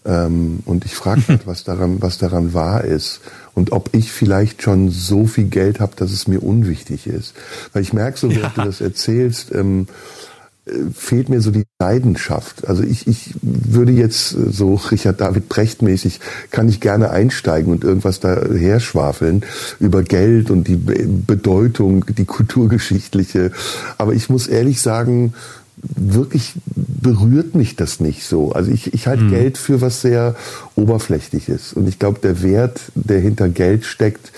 Ähm, und ich frage halt, [LAUGHS] was daran, was daran wahr ist und ob ich vielleicht schon so viel Geld habe, dass es mir unwichtig ist. Weil ich merke so, während ja. du das erzählst, ähm, äh, fehlt mir so die Leidenschaft. Also ich, ich würde jetzt äh, so Richard David Brecht mäßig, kann ich gerne einsteigen und irgendwas daher schwafeln über Geld und die Bedeutung, die kulturgeschichtliche. Aber ich muss ehrlich sagen, wirklich berührt mich das nicht so. Also ich, ich halte mhm. Geld für was sehr Oberflächliches. Und ich glaube, der Wert, der hinter Geld steckt,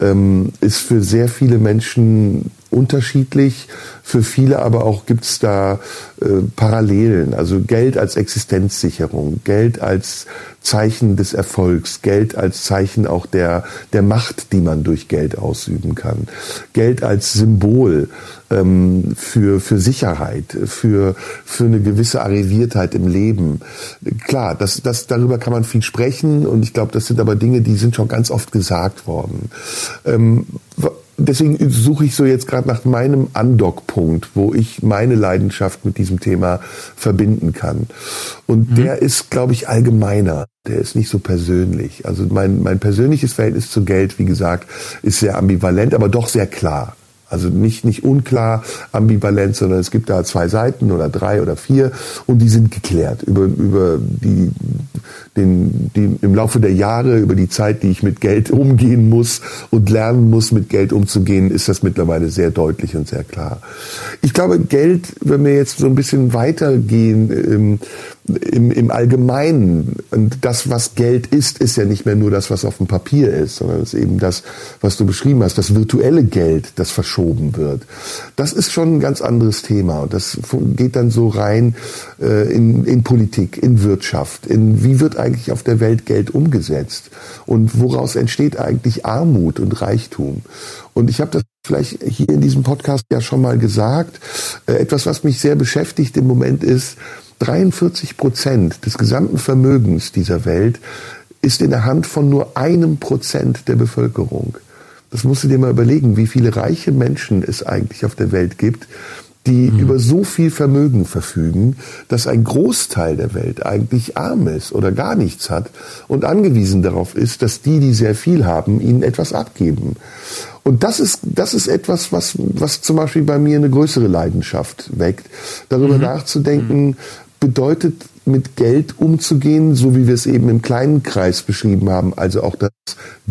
ähm, ist für sehr viele Menschen unterschiedlich. Für viele aber auch gibt es da äh, Parallelen. Also Geld als Existenzsicherung, Geld als Zeichen des Erfolgs, Geld als Zeichen auch der, der Macht, die man durch Geld ausüben kann, Geld als Symbol ähm, für, für Sicherheit, für, für eine gewisse Arriviertheit im Leben. Klar, das, das, darüber kann man viel sprechen und ich glaube, das sind aber Dinge, die sind schon ganz oft gesagt worden. Ähm, deswegen suche ich so jetzt gerade nach meinem Andockpunkt, wo ich meine Leidenschaft mit diesem Thema verbinden kann. Und mhm. der ist, glaube ich, allgemeiner. Der ist nicht so persönlich. Also mein, mein persönliches Verhältnis zu Geld, wie gesagt, ist sehr ambivalent, aber doch sehr klar. Also nicht, nicht unklar, ambivalent, sondern es gibt da zwei Seiten oder drei oder vier und die sind geklärt über, über die, den, die, im Laufe der Jahre, über die Zeit, die ich mit Geld [LAUGHS] umgehen muss und lernen muss, mit Geld umzugehen, ist das mittlerweile sehr deutlich und sehr klar. Ich glaube, Geld, wenn wir jetzt so ein bisschen weitergehen, ähm, im, im Allgemeinen. Und das, was Geld ist, ist ja nicht mehr nur das, was auf dem Papier ist, sondern es ist eben das, was du beschrieben hast, das virtuelle Geld, das verschoben wird. Das ist schon ein ganz anderes Thema. Und das geht dann so rein äh, in, in Politik, in Wirtschaft, in wie wird eigentlich auf der Welt Geld umgesetzt und woraus entsteht eigentlich Armut und Reichtum. Und ich habe das vielleicht hier in diesem Podcast ja schon mal gesagt. Äh, etwas, was mich sehr beschäftigt im Moment ist, 43 Prozent des gesamten Vermögens dieser Welt ist in der Hand von nur einem Prozent der Bevölkerung. Das musst du dir mal überlegen, wie viele reiche Menschen es eigentlich auf der Welt gibt, die mhm. über so viel Vermögen verfügen, dass ein Großteil der Welt eigentlich arm ist oder gar nichts hat und angewiesen darauf ist, dass die, die sehr viel haben, ihnen etwas abgeben. Und das ist, das ist etwas, was, was zum Beispiel bei mir eine größere Leidenschaft weckt, darüber mhm. nachzudenken, bedeutet, mit Geld umzugehen, so wie wir es eben im kleinen Kreis beschrieben haben, also auch das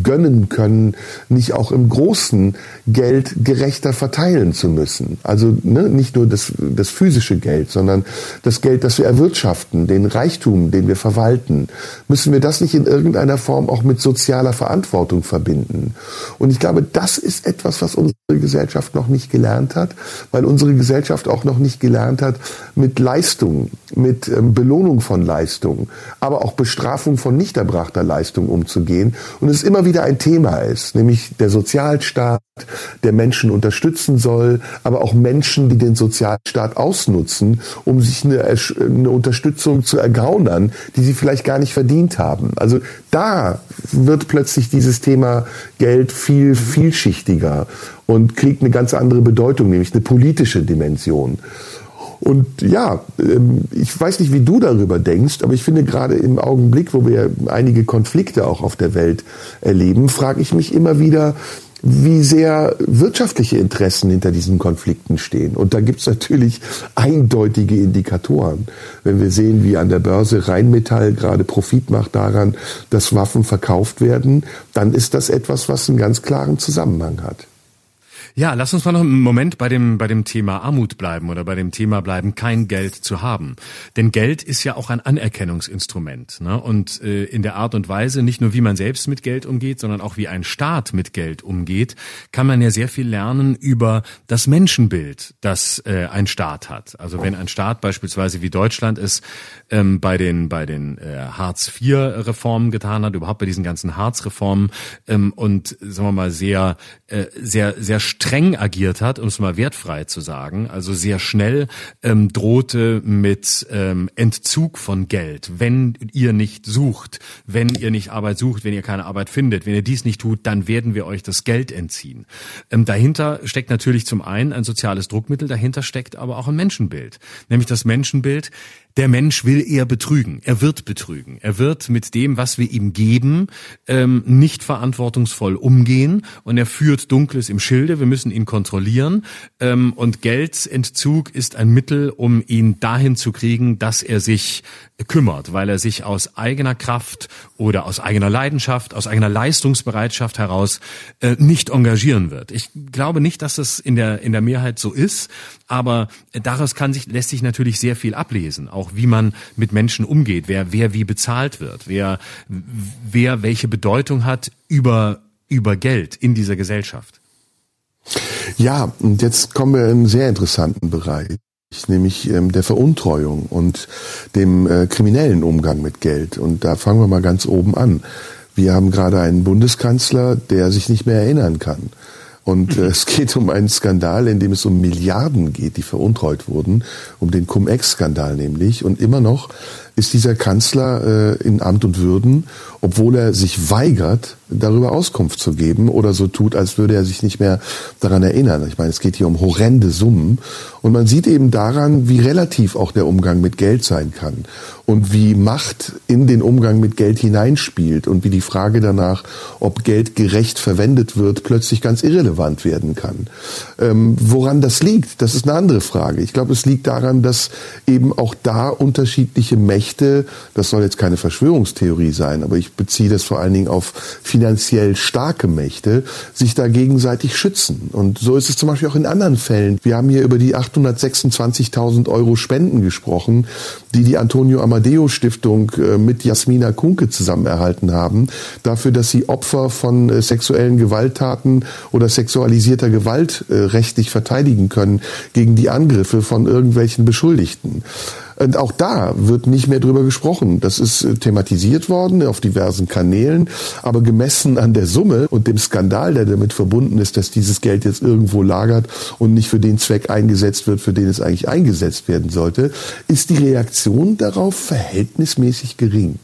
gönnen können, nicht auch im großen Geld gerechter verteilen zu müssen. Also ne, nicht nur das, das physische Geld, sondern das Geld, das wir erwirtschaften, den Reichtum, den wir verwalten. Müssen wir das nicht in irgendeiner Form auch mit sozialer Verantwortung verbinden? Und ich glaube, das ist etwas, was unsere Gesellschaft noch nicht gelernt hat, weil unsere Gesellschaft auch noch nicht gelernt hat, mit Leistung, mit ähm, Belohnung von Leistung, aber auch Bestrafung von nicht erbrachter Leistung umzugehen. Und es immer wieder ein Thema ist, nämlich der Sozialstaat, der Menschen unterstützen soll, aber auch Menschen, die den Sozialstaat ausnutzen, um sich eine, eine Unterstützung zu ergaunern, die sie vielleicht gar nicht verdient haben. Also da wird plötzlich dieses Thema Geld viel vielschichtiger und kriegt eine ganz andere Bedeutung, nämlich eine politische Dimension. Und ja, ähm, ich weiß nicht, wie du darüber denkst, aber ich finde gerade im Augenblick, wo wir einige Konflikte auch auf der Welt erleben, frage ich mich immer wieder, wie sehr wirtschaftliche Interessen hinter diesen Konflikten stehen. Und da gibt es natürlich eindeutige Indikatoren. Wenn wir sehen, wie an der Börse Rheinmetall gerade Profit macht daran, dass Waffen verkauft werden, dann ist das etwas, was einen ganz klaren Zusammenhang hat. Ja, lass uns mal noch einen Moment bei dem, bei dem Thema Armut bleiben oder bei dem Thema bleiben, kein Geld zu haben. Denn Geld ist ja auch ein Anerkennungsinstrument. Ne? Und äh, in der Art und Weise, nicht nur wie man selbst mit Geld umgeht, sondern auch wie ein Staat mit Geld umgeht, kann man ja sehr viel lernen über das Menschenbild, das äh, ein Staat hat. Also wenn ein Staat beispielsweise wie Deutschland es ähm, bei den, bei den äh, Hartz-IV-Reformen getan hat, überhaupt bei diesen ganzen Hartz-Reformen ähm, und sagen wir mal sehr, äh, sehr, sehr streng agiert hat, um es mal wertfrei zu sagen, also sehr schnell ähm, drohte mit ähm, Entzug von Geld, wenn ihr nicht sucht, wenn ihr nicht Arbeit sucht, wenn ihr keine Arbeit findet, wenn ihr dies nicht tut, dann werden wir euch das Geld entziehen. Ähm, dahinter steckt natürlich zum einen ein soziales Druckmittel, dahinter steckt aber auch ein Menschenbild, nämlich das Menschenbild, der Mensch will eher betrügen. Er wird betrügen. Er wird mit dem, was wir ihm geben, ähm, nicht verantwortungsvoll umgehen und er führt Dunkles im Schilde. Wir müssen ihn kontrollieren ähm, und Geldentzug ist ein Mittel, um ihn dahin zu kriegen, dass er sich kümmert, weil er sich aus eigener Kraft oder aus eigener Leidenschaft, aus eigener Leistungsbereitschaft heraus äh, nicht engagieren wird. Ich glaube nicht, dass das in der in der Mehrheit so ist, aber daraus kann sich lässt sich natürlich sehr viel ablesen, auch auch, wie man mit Menschen umgeht, wer, wer wie bezahlt wird, wer, wer welche Bedeutung hat über, über Geld in dieser Gesellschaft. Ja, und jetzt kommen wir in einen sehr interessanten Bereich nämlich ähm, der Veruntreuung und dem äh, kriminellen Umgang mit Geld. Und da fangen wir mal ganz oben an. Wir haben gerade einen Bundeskanzler, der sich nicht mehr erinnern kann. Und äh, es geht um einen Skandal, in dem es um Milliarden geht, die veruntreut wurden, um den Cum-Ex-Skandal nämlich. Und immer noch ist dieser Kanzler äh, in Amt und Würden, obwohl er sich weigert, darüber Auskunft zu geben oder so tut, als würde er sich nicht mehr daran erinnern. Ich meine, es geht hier um horrende Summen und man sieht eben daran, wie relativ auch der Umgang mit Geld sein kann und wie Macht in den Umgang mit Geld hineinspielt und wie die Frage danach, ob Geld gerecht verwendet wird, plötzlich ganz irrelevant werden kann. Ähm, woran das liegt, das ist eine andere Frage. Ich glaube, es liegt daran, dass eben auch da unterschiedliche Mächte Mächte, das soll jetzt keine Verschwörungstheorie sein, aber ich beziehe das vor allen Dingen auf finanziell starke Mächte, sich da gegenseitig schützen. Und so ist es zum Beispiel auch in anderen Fällen. Wir haben hier über die 826.000 Euro Spenden gesprochen, die die Antonio Amadeo Stiftung äh, mit Jasmina Kunke zusammen erhalten haben, dafür, dass sie Opfer von äh, sexuellen Gewalttaten oder sexualisierter Gewalt äh, rechtlich verteidigen können gegen die Angriffe von irgendwelchen Beschuldigten. Und auch da wird nicht mehr drüber gesprochen. Das ist äh, thematisiert worden auf diversen Kanälen, aber gemessen an der Summe und dem Skandal, der damit verbunden ist, dass dieses Geld jetzt irgendwo lagert und nicht für den Zweck eingesetzt wird, für den es eigentlich eingesetzt werden sollte, ist die Reaktion darauf verhältnismäßig gering.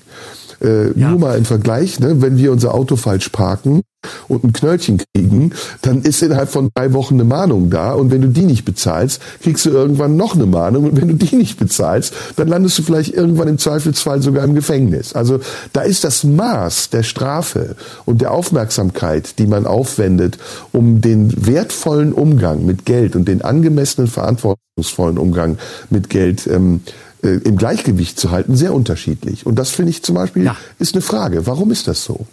Äh, ja. Nur mal im Vergleich, ne, wenn wir unser Auto falsch parken, und ein Knöllchen kriegen, dann ist innerhalb von drei Wochen eine Mahnung da und wenn du die nicht bezahlst, kriegst du irgendwann noch eine Mahnung und wenn du die nicht bezahlst, dann landest du vielleicht irgendwann im Zweifelsfall sogar im Gefängnis. Also da ist das Maß der Strafe und der Aufmerksamkeit, die man aufwendet, um den wertvollen Umgang mit Geld und den angemessenen verantwortungsvollen Umgang mit Geld ähm, äh, im Gleichgewicht zu halten, sehr unterschiedlich. Und das finde ich zum Beispiel ja. ist eine Frage. Warum ist das so?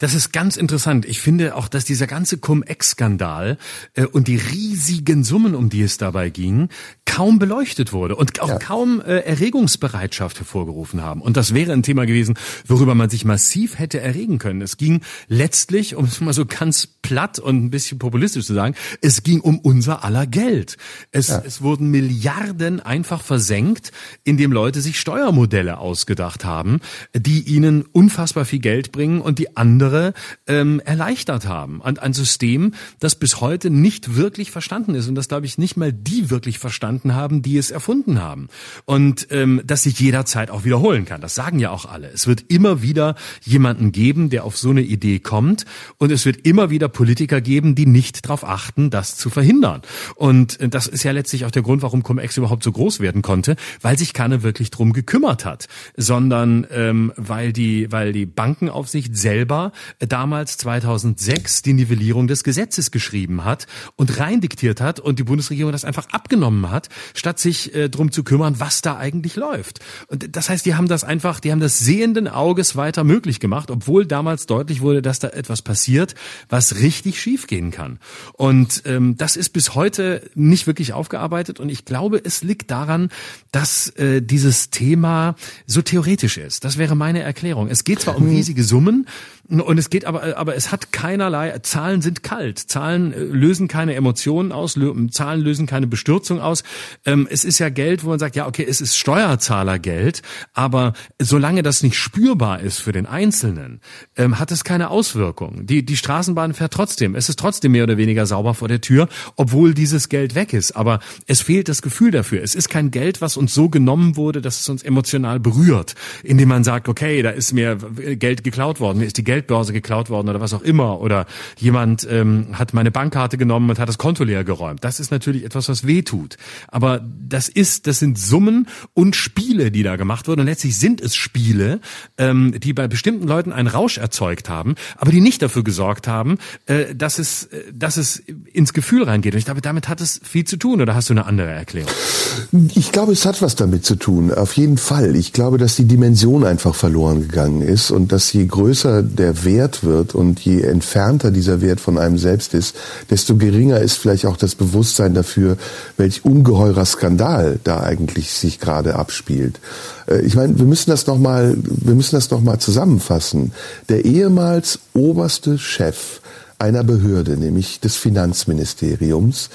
Das ist ganz interessant. Ich finde auch, dass dieser ganze Cum-Ex-Skandal äh, und die riesigen Summen, um die es dabei ging, kaum beleuchtet wurde und auch ja. kaum äh, Erregungsbereitschaft hervorgerufen haben. Und das wäre ein Thema gewesen, worüber man sich massiv hätte erregen können. Es ging letztlich, um es mal so ganz platt und ein bisschen populistisch zu sagen, es ging um unser aller Geld. Es, ja. es wurden Milliarden einfach versenkt, indem Leute sich Steuermodelle ausgedacht haben, die ihnen unfassbar viel Geld bringen und die andere ähm, erleichtert haben. Ein, ein System, das bis heute nicht wirklich verstanden ist und das, glaube ich, nicht mal die wirklich verstanden haben, die es erfunden haben. Und ähm, das sich jederzeit auch wiederholen kann. Das sagen ja auch alle. Es wird immer wieder jemanden geben, der auf so eine Idee kommt und es wird immer wieder Politiker geben, die nicht darauf achten, das zu verhindern. Und äh, das ist ja letztlich auch der Grund, warum Cum-Ex überhaupt so groß werden konnte, weil sich keiner wirklich drum gekümmert hat, sondern ähm, weil die, weil die Bankenaufsicht selber damals 2006 die Nivellierung des Gesetzes geschrieben hat und rein diktiert hat und die Bundesregierung das einfach abgenommen hat, statt sich äh, drum zu kümmern, was da eigentlich läuft. Und das heißt, die haben das einfach, die haben das sehenden Auges weiter möglich gemacht, obwohl damals deutlich wurde, dass da etwas passiert, was richtig schiefgehen kann. Und ähm, das ist bis heute nicht wirklich aufgearbeitet und ich glaube, es liegt daran, dass äh, dieses Thema so theoretisch ist. Das wäre meine Erklärung. Es geht zwar um hm. riesige Summen, und es geht aber, aber es hat keinerlei, Zahlen sind kalt. Zahlen äh, lösen keine Emotionen aus, Zahlen lösen keine Bestürzung aus. Ähm, es ist ja Geld, wo man sagt, ja, okay, es ist Steuerzahlergeld, aber solange das nicht spürbar ist für den Einzelnen, ähm, hat es keine Auswirkung. Die, die Straßenbahn fährt trotzdem. Es ist trotzdem mehr oder weniger sauber vor der Tür, obwohl dieses Geld weg ist. Aber es fehlt das Gefühl dafür. Es ist kein Geld, was uns so genommen wurde, dass es uns emotional berührt, indem man sagt, okay, da ist mir Geld geklaut worden, mir ist die Geld Geldbörse geklaut worden oder was auch immer oder jemand ähm, hat meine Bankkarte genommen und hat das Konto leer geräumt. Das ist natürlich etwas, was weh tut. Aber das ist, das sind Summen und Spiele, die da gemacht wurden. Und letztlich sind es Spiele, ähm, die bei bestimmten Leuten einen Rausch erzeugt haben, aber die nicht dafür gesorgt haben, äh, dass es, äh, dass es ins Gefühl reingeht. Und ich glaube, damit hat es viel zu tun. Oder hast du eine andere Erklärung? Ich glaube, es hat was damit zu tun. Auf jeden Fall. Ich glaube, dass die Dimension einfach verloren gegangen ist und dass je größer der der Wert wird und je entfernter dieser Wert von einem selbst ist, desto geringer ist vielleicht auch das Bewusstsein dafür, welch ungeheurer Skandal da eigentlich sich gerade abspielt. Äh, ich meine, wir müssen das noch mal, wir müssen das noch mal zusammenfassen. Der ehemals oberste Chef einer Behörde, nämlich des Finanzministeriums,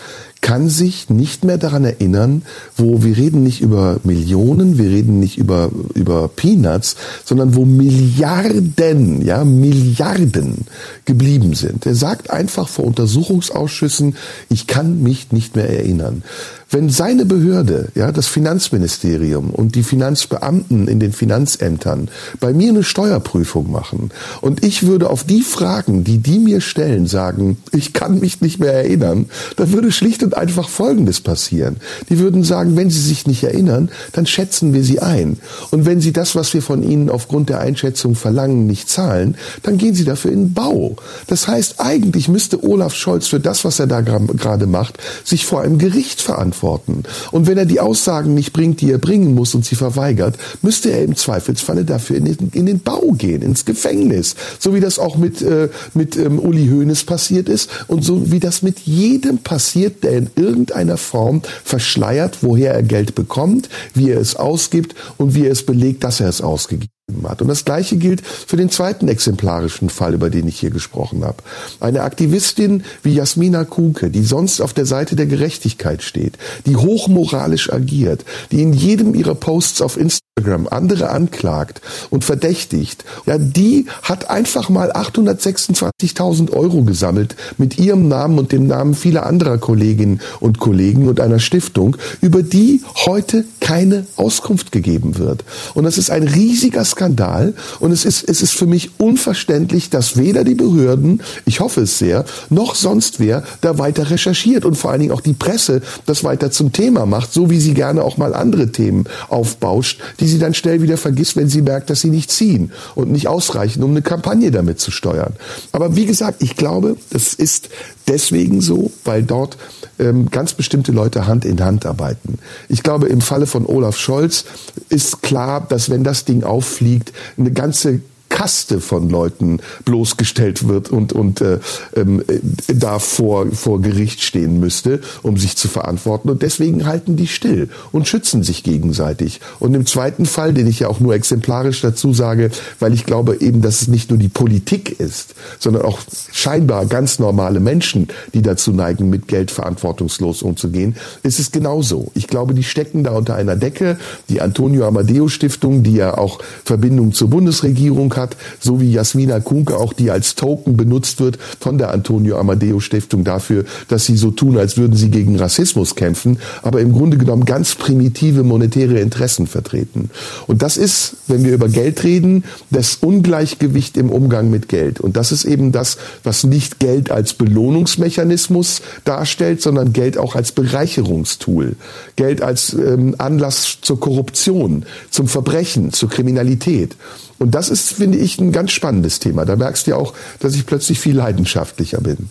kann sich nicht mehr daran erinnern, wo wir reden nicht über Millionen, wir reden nicht über, über Peanuts, sondern wo Milliarden, ja, Milliarden geblieben sind. Er sagt einfach vor Untersuchungsausschüssen, ich kann mich nicht mehr erinnern. Wenn seine Behörde, ja, das Finanzministerium und die Finanzbeamten in den Finanzämtern bei mir eine Steuerprüfung machen und ich würde auf die Fragen, die die mir stellen, sagen, ich kann mich nicht mehr erinnern, dann würde schlicht und einfach Folgendes passieren. Die würden sagen, wenn Sie sich nicht erinnern, dann schätzen wir Sie ein. Und wenn Sie das, was wir von Ihnen aufgrund der Einschätzung verlangen, nicht zahlen, dann gehen Sie dafür in Bau. Das heißt, eigentlich müsste Olaf Scholz für das, was er da gerade macht, sich vor einem Gericht verantworten. Und wenn er die Aussagen nicht bringt, die er bringen muss und sie verweigert, müsste er im Zweifelsfalle dafür in den, in den Bau gehen, ins Gefängnis. So wie das auch mit, äh, mit ähm, Uli Hoeneß passiert ist und so wie das mit jedem passiert, der in irgendeiner Form verschleiert, woher er Geld bekommt, wie er es ausgibt und wie er es belegt, dass er es ausgegeben hat. Und das Gleiche gilt für den zweiten exemplarischen Fall, über den ich hier gesprochen habe. Eine Aktivistin wie Jasmina Kuke, die sonst auf der Seite der Gerechtigkeit steht, die hochmoralisch agiert, die in jedem ihrer Posts auf Instagram andere anklagt und verdächtigt, ja, die hat einfach mal 826.000 Euro gesammelt mit ihrem Namen und dem Namen vieler anderer Kolleginnen und Kollegen und einer Stiftung, über die heute keine Auskunft gegeben wird. Und das ist ein riesiger Skandal und es ist, es ist für mich unverständlich, dass weder die Behörden, ich hoffe es sehr, noch sonst wer da weiter recherchiert und vor allen Dingen auch die Presse das weiter zum Thema macht, so wie sie gerne auch mal andere Themen aufbauscht, die sie dann schnell wieder vergisst, wenn sie merkt, dass sie nicht ziehen und nicht ausreichen, um eine Kampagne damit zu steuern. Aber wie gesagt, ich glaube, es ist deswegen so, weil dort ähm, ganz bestimmte Leute Hand in Hand arbeiten. Ich glaube, im Falle von Olaf Scholz ist klar, dass wenn das Ding auffliegt, eine ganze Kaste von Leuten bloßgestellt wird und, und äh, ähm, äh, da vor, vor Gericht stehen müsste, um sich zu verantworten. Und deswegen halten die still und schützen sich gegenseitig. Und im zweiten Fall, den ich ja auch nur exemplarisch dazu sage, weil ich glaube eben, dass es nicht nur die Politik ist, sondern auch scheinbar ganz normale Menschen, die dazu neigen, mit Geld verantwortungslos umzugehen, ist es genauso. Ich glaube, die stecken da unter einer Decke. Die Antonio Amadeo Stiftung, die ja auch Verbindung zur Bundesregierung hat, hat, so wie Jasmina Kunke auch die als Token benutzt wird von der Antonio Amadeo Stiftung dafür, dass sie so tun, als würden sie gegen Rassismus kämpfen, aber im Grunde genommen ganz primitive monetäre Interessen vertreten. Und das ist, wenn wir über Geld reden, das Ungleichgewicht im Umgang mit Geld. Und das ist eben das, was nicht Geld als Belohnungsmechanismus darstellt, sondern Geld auch als Bereicherungstool. Geld als ähm, Anlass zur Korruption, zum Verbrechen, zur Kriminalität. Und das ist, finde ich, ein ganz spannendes Thema. Da merkst du ja auch, dass ich plötzlich viel leidenschaftlicher bin.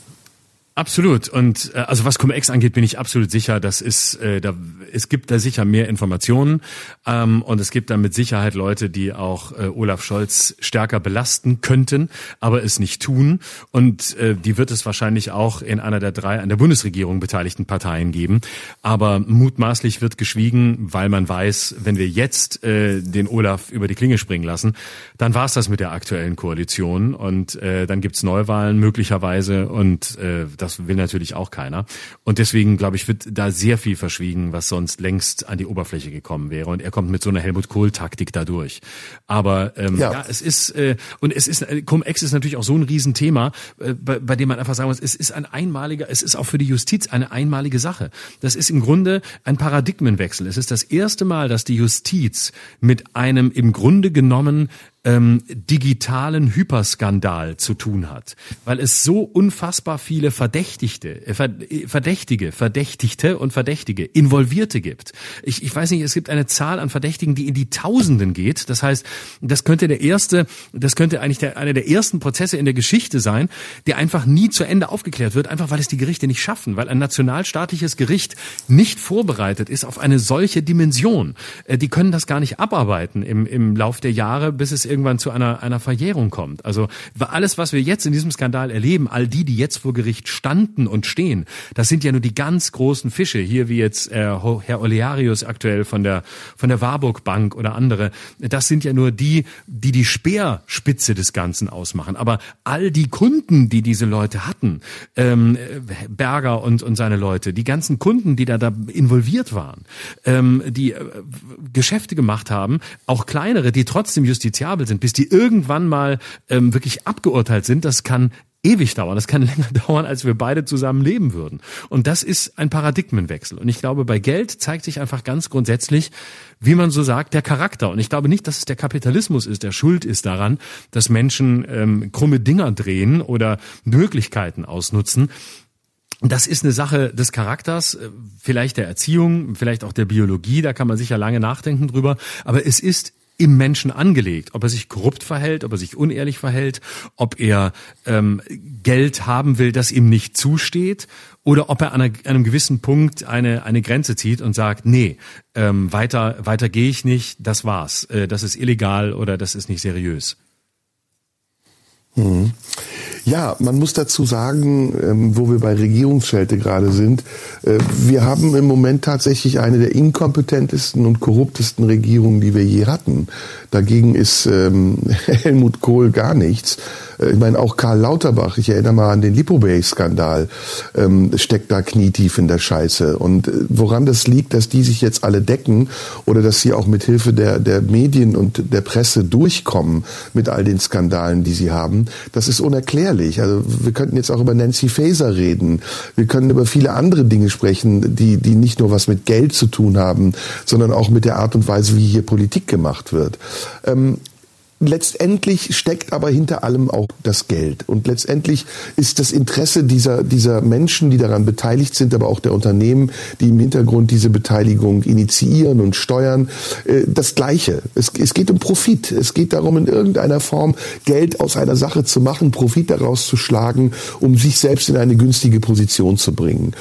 Absolut. Und äh, also was Cum-Ex angeht, bin ich absolut sicher, das ist, äh, da, es gibt da sicher mehr Informationen ähm, und es gibt da mit Sicherheit Leute, die auch äh, Olaf Scholz stärker belasten könnten, aber es nicht tun. Und äh, die wird es wahrscheinlich auch in einer der drei an der Bundesregierung beteiligten Parteien geben. Aber mutmaßlich wird geschwiegen, weil man weiß, wenn wir jetzt äh, den Olaf über die Klinge springen lassen, dann war es das mit der aktuellen Koalition und äh, dann gibt's Neuwahlen möglicherweise und äh, das will natürlich auch keiner. Und deswegen, glaube ich, wird da sehr viel verschwiegen, was sonst längst an die Oberfläche gekommen wäre. Und er kommt mit so einer Helmut Kohl-Taktik da durch. Aber ähm, ja. ja, es ist, äh, und es ist, äh, Cum-Ex ist natürlich auch so ein Riesenthema, äh, bei, bei dem man einfach sagen muss, es ist ein einmaliger, es ist auch für die Justiz eine einmalige Sache. Das ist im Grunde ein Paradigmenwechsel. Es ist das erste Mal, dass die Justiz mit einem im Grunde genommen ähm, digitalen Hyperskandal zu tun hat, weil es so unfassbar viele Verdächtigte, äh, Verdächtige, Verdächtigte und Verdächtige, Involvierte gibt. Ich, ich weiß nicht, es gibt eine Zahl an Verdächtigen, die in die Tausenden geht. Das heißt, das könnte der erste, das könnte eigentlich der, einer der ersten Prozesse in der Geschichte sein, der einfach nie zu Ende aufgeklärt wird, einfach weil es die Gerichte nicht schaffen, weil ein nationalstaatliches Gericht nicht vorbereitet ist auf eine solche Dimension. Äh, die können das gar nicht abarbeiten im, im Lauf der Jahre, bis es irgendwann zu einer, einer Verjährung kommt. Also alles, was wir jetzt in diesem Skandal erleben, all die, die jetzt vor Gericht standen und stehen, das sind ja nur die ganz großen Fische, hier wie jetzt äh, Herr Olearius aktuell von der, von der Warburg Bank oder andere, das sind ja nur die, die die Speerspitze des Ganzen ausmachen. Aber all die Kunden, die diese Leute hatten, ähm, Berger und, und seine Leute, die ganzen Kunden, die da, da involviert waren, ähm, die äh, Geschäfte gemacht haben, auch kleinere, die trotzdem justiziabel sind, bis die irgendwann mal ähm, wirklich abgeurteilt sind, das kann ewig dauern. Das kann [LAUGHS] länger dauern, als wir beide zusammen leben würden. Und das ist ein Paradigmenwechsel. Und ich glaube, bei Geld zeigt sich einfach ganz grundsätzlich, wie man so sagt, der Charakter. Und ich glaube nicht, dass es der Kapitalismus ist, der schuld ist daran, dass Menschen ähm, krumme Dinger drehen oder Möglichkeiten ausnutzen. Das ist eine Sache des Charakters, äh, vielleicht der Erziehung, vielleicht auch der Biologie, da kann man sicher lange nachdenken drüber, aber es ist im Menschen angelegt, ob er sich korrupt verhält, ob er sich unehrlich verhält, ob er ähm, Geld haben will, das ihm nicht zusteht, oder ob er an, einem gewissen Punkt eine, eine Grenze zieht und sagt, nee, ähm, weiter, weiter gehe ich nicht, das war's, äh, das ist illegal oder das ist nicht seriös. Mhm. Ja, man muss dazu sagen, ähm, wo wir bei Regierungsschelte gerade sind, äh, wir haben im Moment tatsächlich eine der inkompetentesten und korruptesten Regierungen, die wir je hatten. Dagegen ist ähm, [LAUGHS] Helmut Kohl gar nichts. Äh, ich meine, auch Karl Lauterbach, ich erinnere mal an den Lipobay-Skandal, ähm, steckt da knietief in der Scheiße. Und äh, woran das liegt, dass die sich jetzt alle decken oder dass sie auch mit Hilfe der, der Medien und der Presse durchkommen mit all den Skandalen, die sie haben, das ist unerklärlich. Also wir könnten jetzt auch über Nancy Faeser reden. Wir können über viele andere Dinge sprechen, die, die nicht nur was mit Geld zu tun haben, sondern auch mit der Art und Weise, wie hier Politik gemacht wird. Ähm, letztendlich steckt aber hinter allem auch das Geld. Und letztendlich ist das Interesse dieser, dieser Menschen, die daran beteiligt sind, aber auch der Unternehmen, die im Hintergrund diese Beteiligung initiieren und steuern, äh, das Gleiche. Es, es geht um Profit. Es geht darum, in irgendeiner Form Geld aus einer Sache zu machen, Profit daraus zu schlagen, um sich selbst in eine günstige Position zu bringen.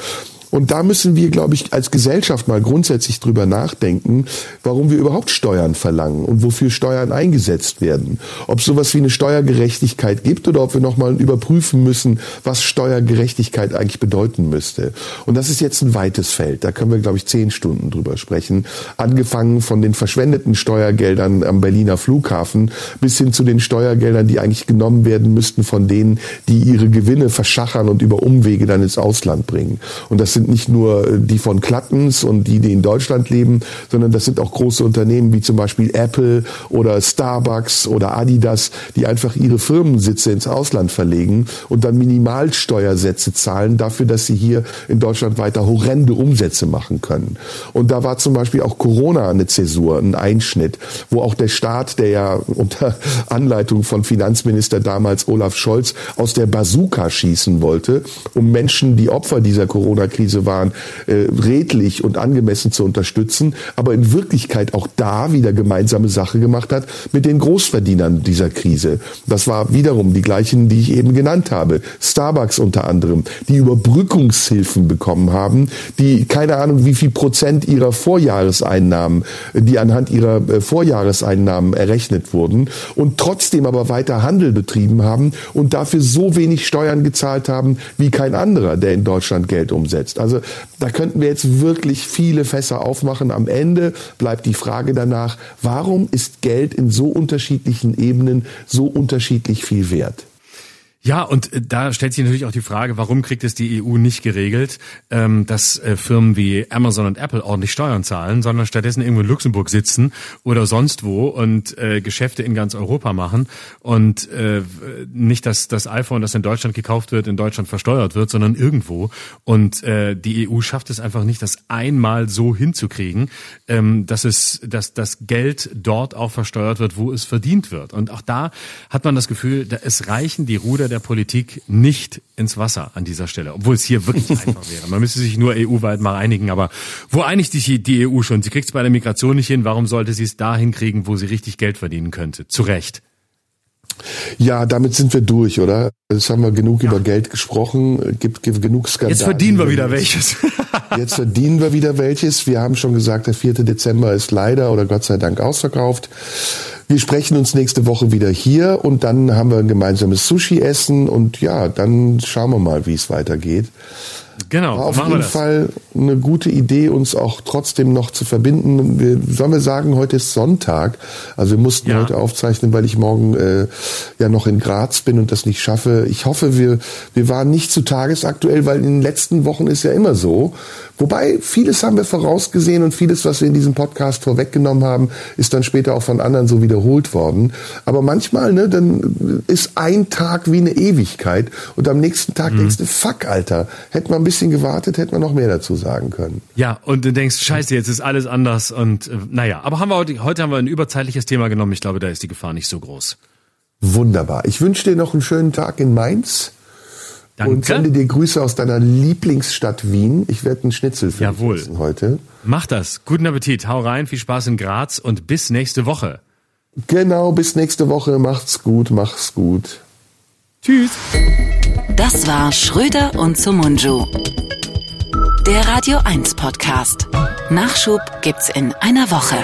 Und da müssen wir, glaube ich, als Gesellschaft mal grundsätzlich drüber nachdenken, warum wir überhaupt Steuern verlangen und wofür Steuern eingesetzt werden. Ob es sowas wie eine Steuergerechtigkeit gibt oder ob wir nochmal überprüfen müssen, was Steuergerechtigkeit eigentlich bedeuten müsste. Und das ist jetzt ein weites Feld. Da können wir, glaube ich, zehn Stunden drüber sprechen. Angefangen von den verschwendeten Steuergeldern am Berliner Flughafen bis hin zu den Steuergeldern, die eigentlich genommen werden müssten von denen, die ihre Gewinne verschachern und über Umwege dann ins Ausland bringen. Und das sind sind nicht nur die von Klattens und die, die in Deutschland leben, sondern das sind auch große Unternehmen wie zum Beispiel Apple oder Starbucks oder Adidas, die einfach ihre Firmensitze ins Ausland verlegen und dann Minimalsteuersätze zahlen dafür, dass sie hier in Deutschland weiter horrende Umsätze machen können. Und da war zum Beispiel auch Corona eine Zäsur, ein Einschnitt, wo auch der Staat, der ja unter Anleitung von Finanzminister damals Olaf Scholz aus der Bazooka schießen wollte, um Menschen, die Opfer dieser Corona-Krise Krise waren, äh, redlich und angemessen zu unterstützen, aber in Wirklichkeit auch da wieder gemeinsame Sache gemacht hat mit den Großverdienern dieser Krise. Das war wiederum die gleichen, die ich eben genannt habe. Starbucks unter anderem, die Überbrückungshilfen bekommen haben, die keine Ahnung wie viel Prozent ihrer Vorjahreseinnahmen, die anhand ihrer äh, Vorjahreseinnahmen errechnet wurden und trotzdem aber weiter Handel betrieben haben und dafür so wenig Steuern gezahlt haben wie kein anderer, der in Deutschland Geld umsetzt. Also da könnten wir jetzt wirklich viele Fässer aufmachen. Am Ende bleibt die Frage danach, warum ist Geld in so unterschiedlichen Ebenen so unterschiedlich viel wert? Ja, und äh, da stellt sich natürlich auch die Frage, warum kriegt es die EU nicht geregelt, ähm, dass äh, Firmen wie Amazon und Apple ordentlich Steuern zahlen, sondern stattdessen irgendwo in Luxemburg sitzen oder sonst wo und äh, Geschäfte in ganz Europa machen und nicht, dass das iPhone, das in Deutschland gekauft wird, in Deutschland versteuert wird, sondern irgendwo. Und die EU schafft es einfach nicht, das einmal so hinzukriegen, ähm, dass es, dass das Geld dort auch versteuert wird, wo es verdient wird. Und auch da hat man das Gefühl, es reichen die Ruder der Politik nicht ins Wasser an dieser Stelle, obwohl es hier wirklich [LAUGHS] einfach wäre. Man müsste sich nur EU-weit mal einigen, aber wo einigt sich die EU schon? Sie kriegt es bei der Migration nicht hin, warum sollte sie es da hinkriegen, wo sie richtig Geld verdienen könnte? Zu Recht. Ja, damit sind wir durch, oder? Jetzt haben wir genug ja. über Geld gesprochen, gibt, gibt genug Skandale. Jetzt verdienen wir wieder welches. [LAUGHS] Jetzt verdienen wir wieder welches. Wir haben schon gesagt, der 4. Dezember ist leider oder Gott sei Dank ausverkauft. Wir sprechen uns nächste Woche wieder hier und dann haben wir ein gemeinsames Sushi-Essen und ja, dann schauen wir mal, wie es weitergeht. Genau. War auf jeden Fall eine gute Idee, uns auch trotzdem noch zu verbinden. Wir, sollen wir sagen, heute ist Sonntag. Also wir mussten ja. heute aufzeichnen, weil ich morgen äh, ja noch in Graz bin und das nicht schaffe. Ich hoffe, wir, wir waren nicht zu tagesaktuell, weil in den letzten Wochen ist ja immer so. Wobei vieles haben wir vorausgesehen und vieles, was wir in diesem Podcast vorweggenommen haben, ist dann später auch von anderen so wiederholt worden. Aber manchmal, ne, dann ist ein Tag wie eine Ewigkeit und am nächsten Tag mhm. denkst du, fuck, Alter, hätten wir ein bisschen gewartet, hätten wir noch mehr dazu sagen können. Ja, und du denkst, scheiße, jetzt ist alles anders und äh, naja, aber haben wir heute, heute haben wir ein überzeitliches Thema genommen. Ich glaube, da ist die Gefahr nicht so groß. Wunderbar. Ich wünsche dir noch einen schönen Tag in Mainz. Danke. Und sende dir Grüße aus deiner Lieblingsstadt Wien. Ich werde einen Schnitzel für Jawohl. essen heute. Mach das. Guten Appetit. Hau rein. Viel Spaß in Graz und bis nächste Woche. Genau, bis nächste Woche. Macht's gut, mach's gut. Tschüss. Das war Schröder und Sumunju. Der Radio 1 Podcast. Nachschub gibt's in einer Woche.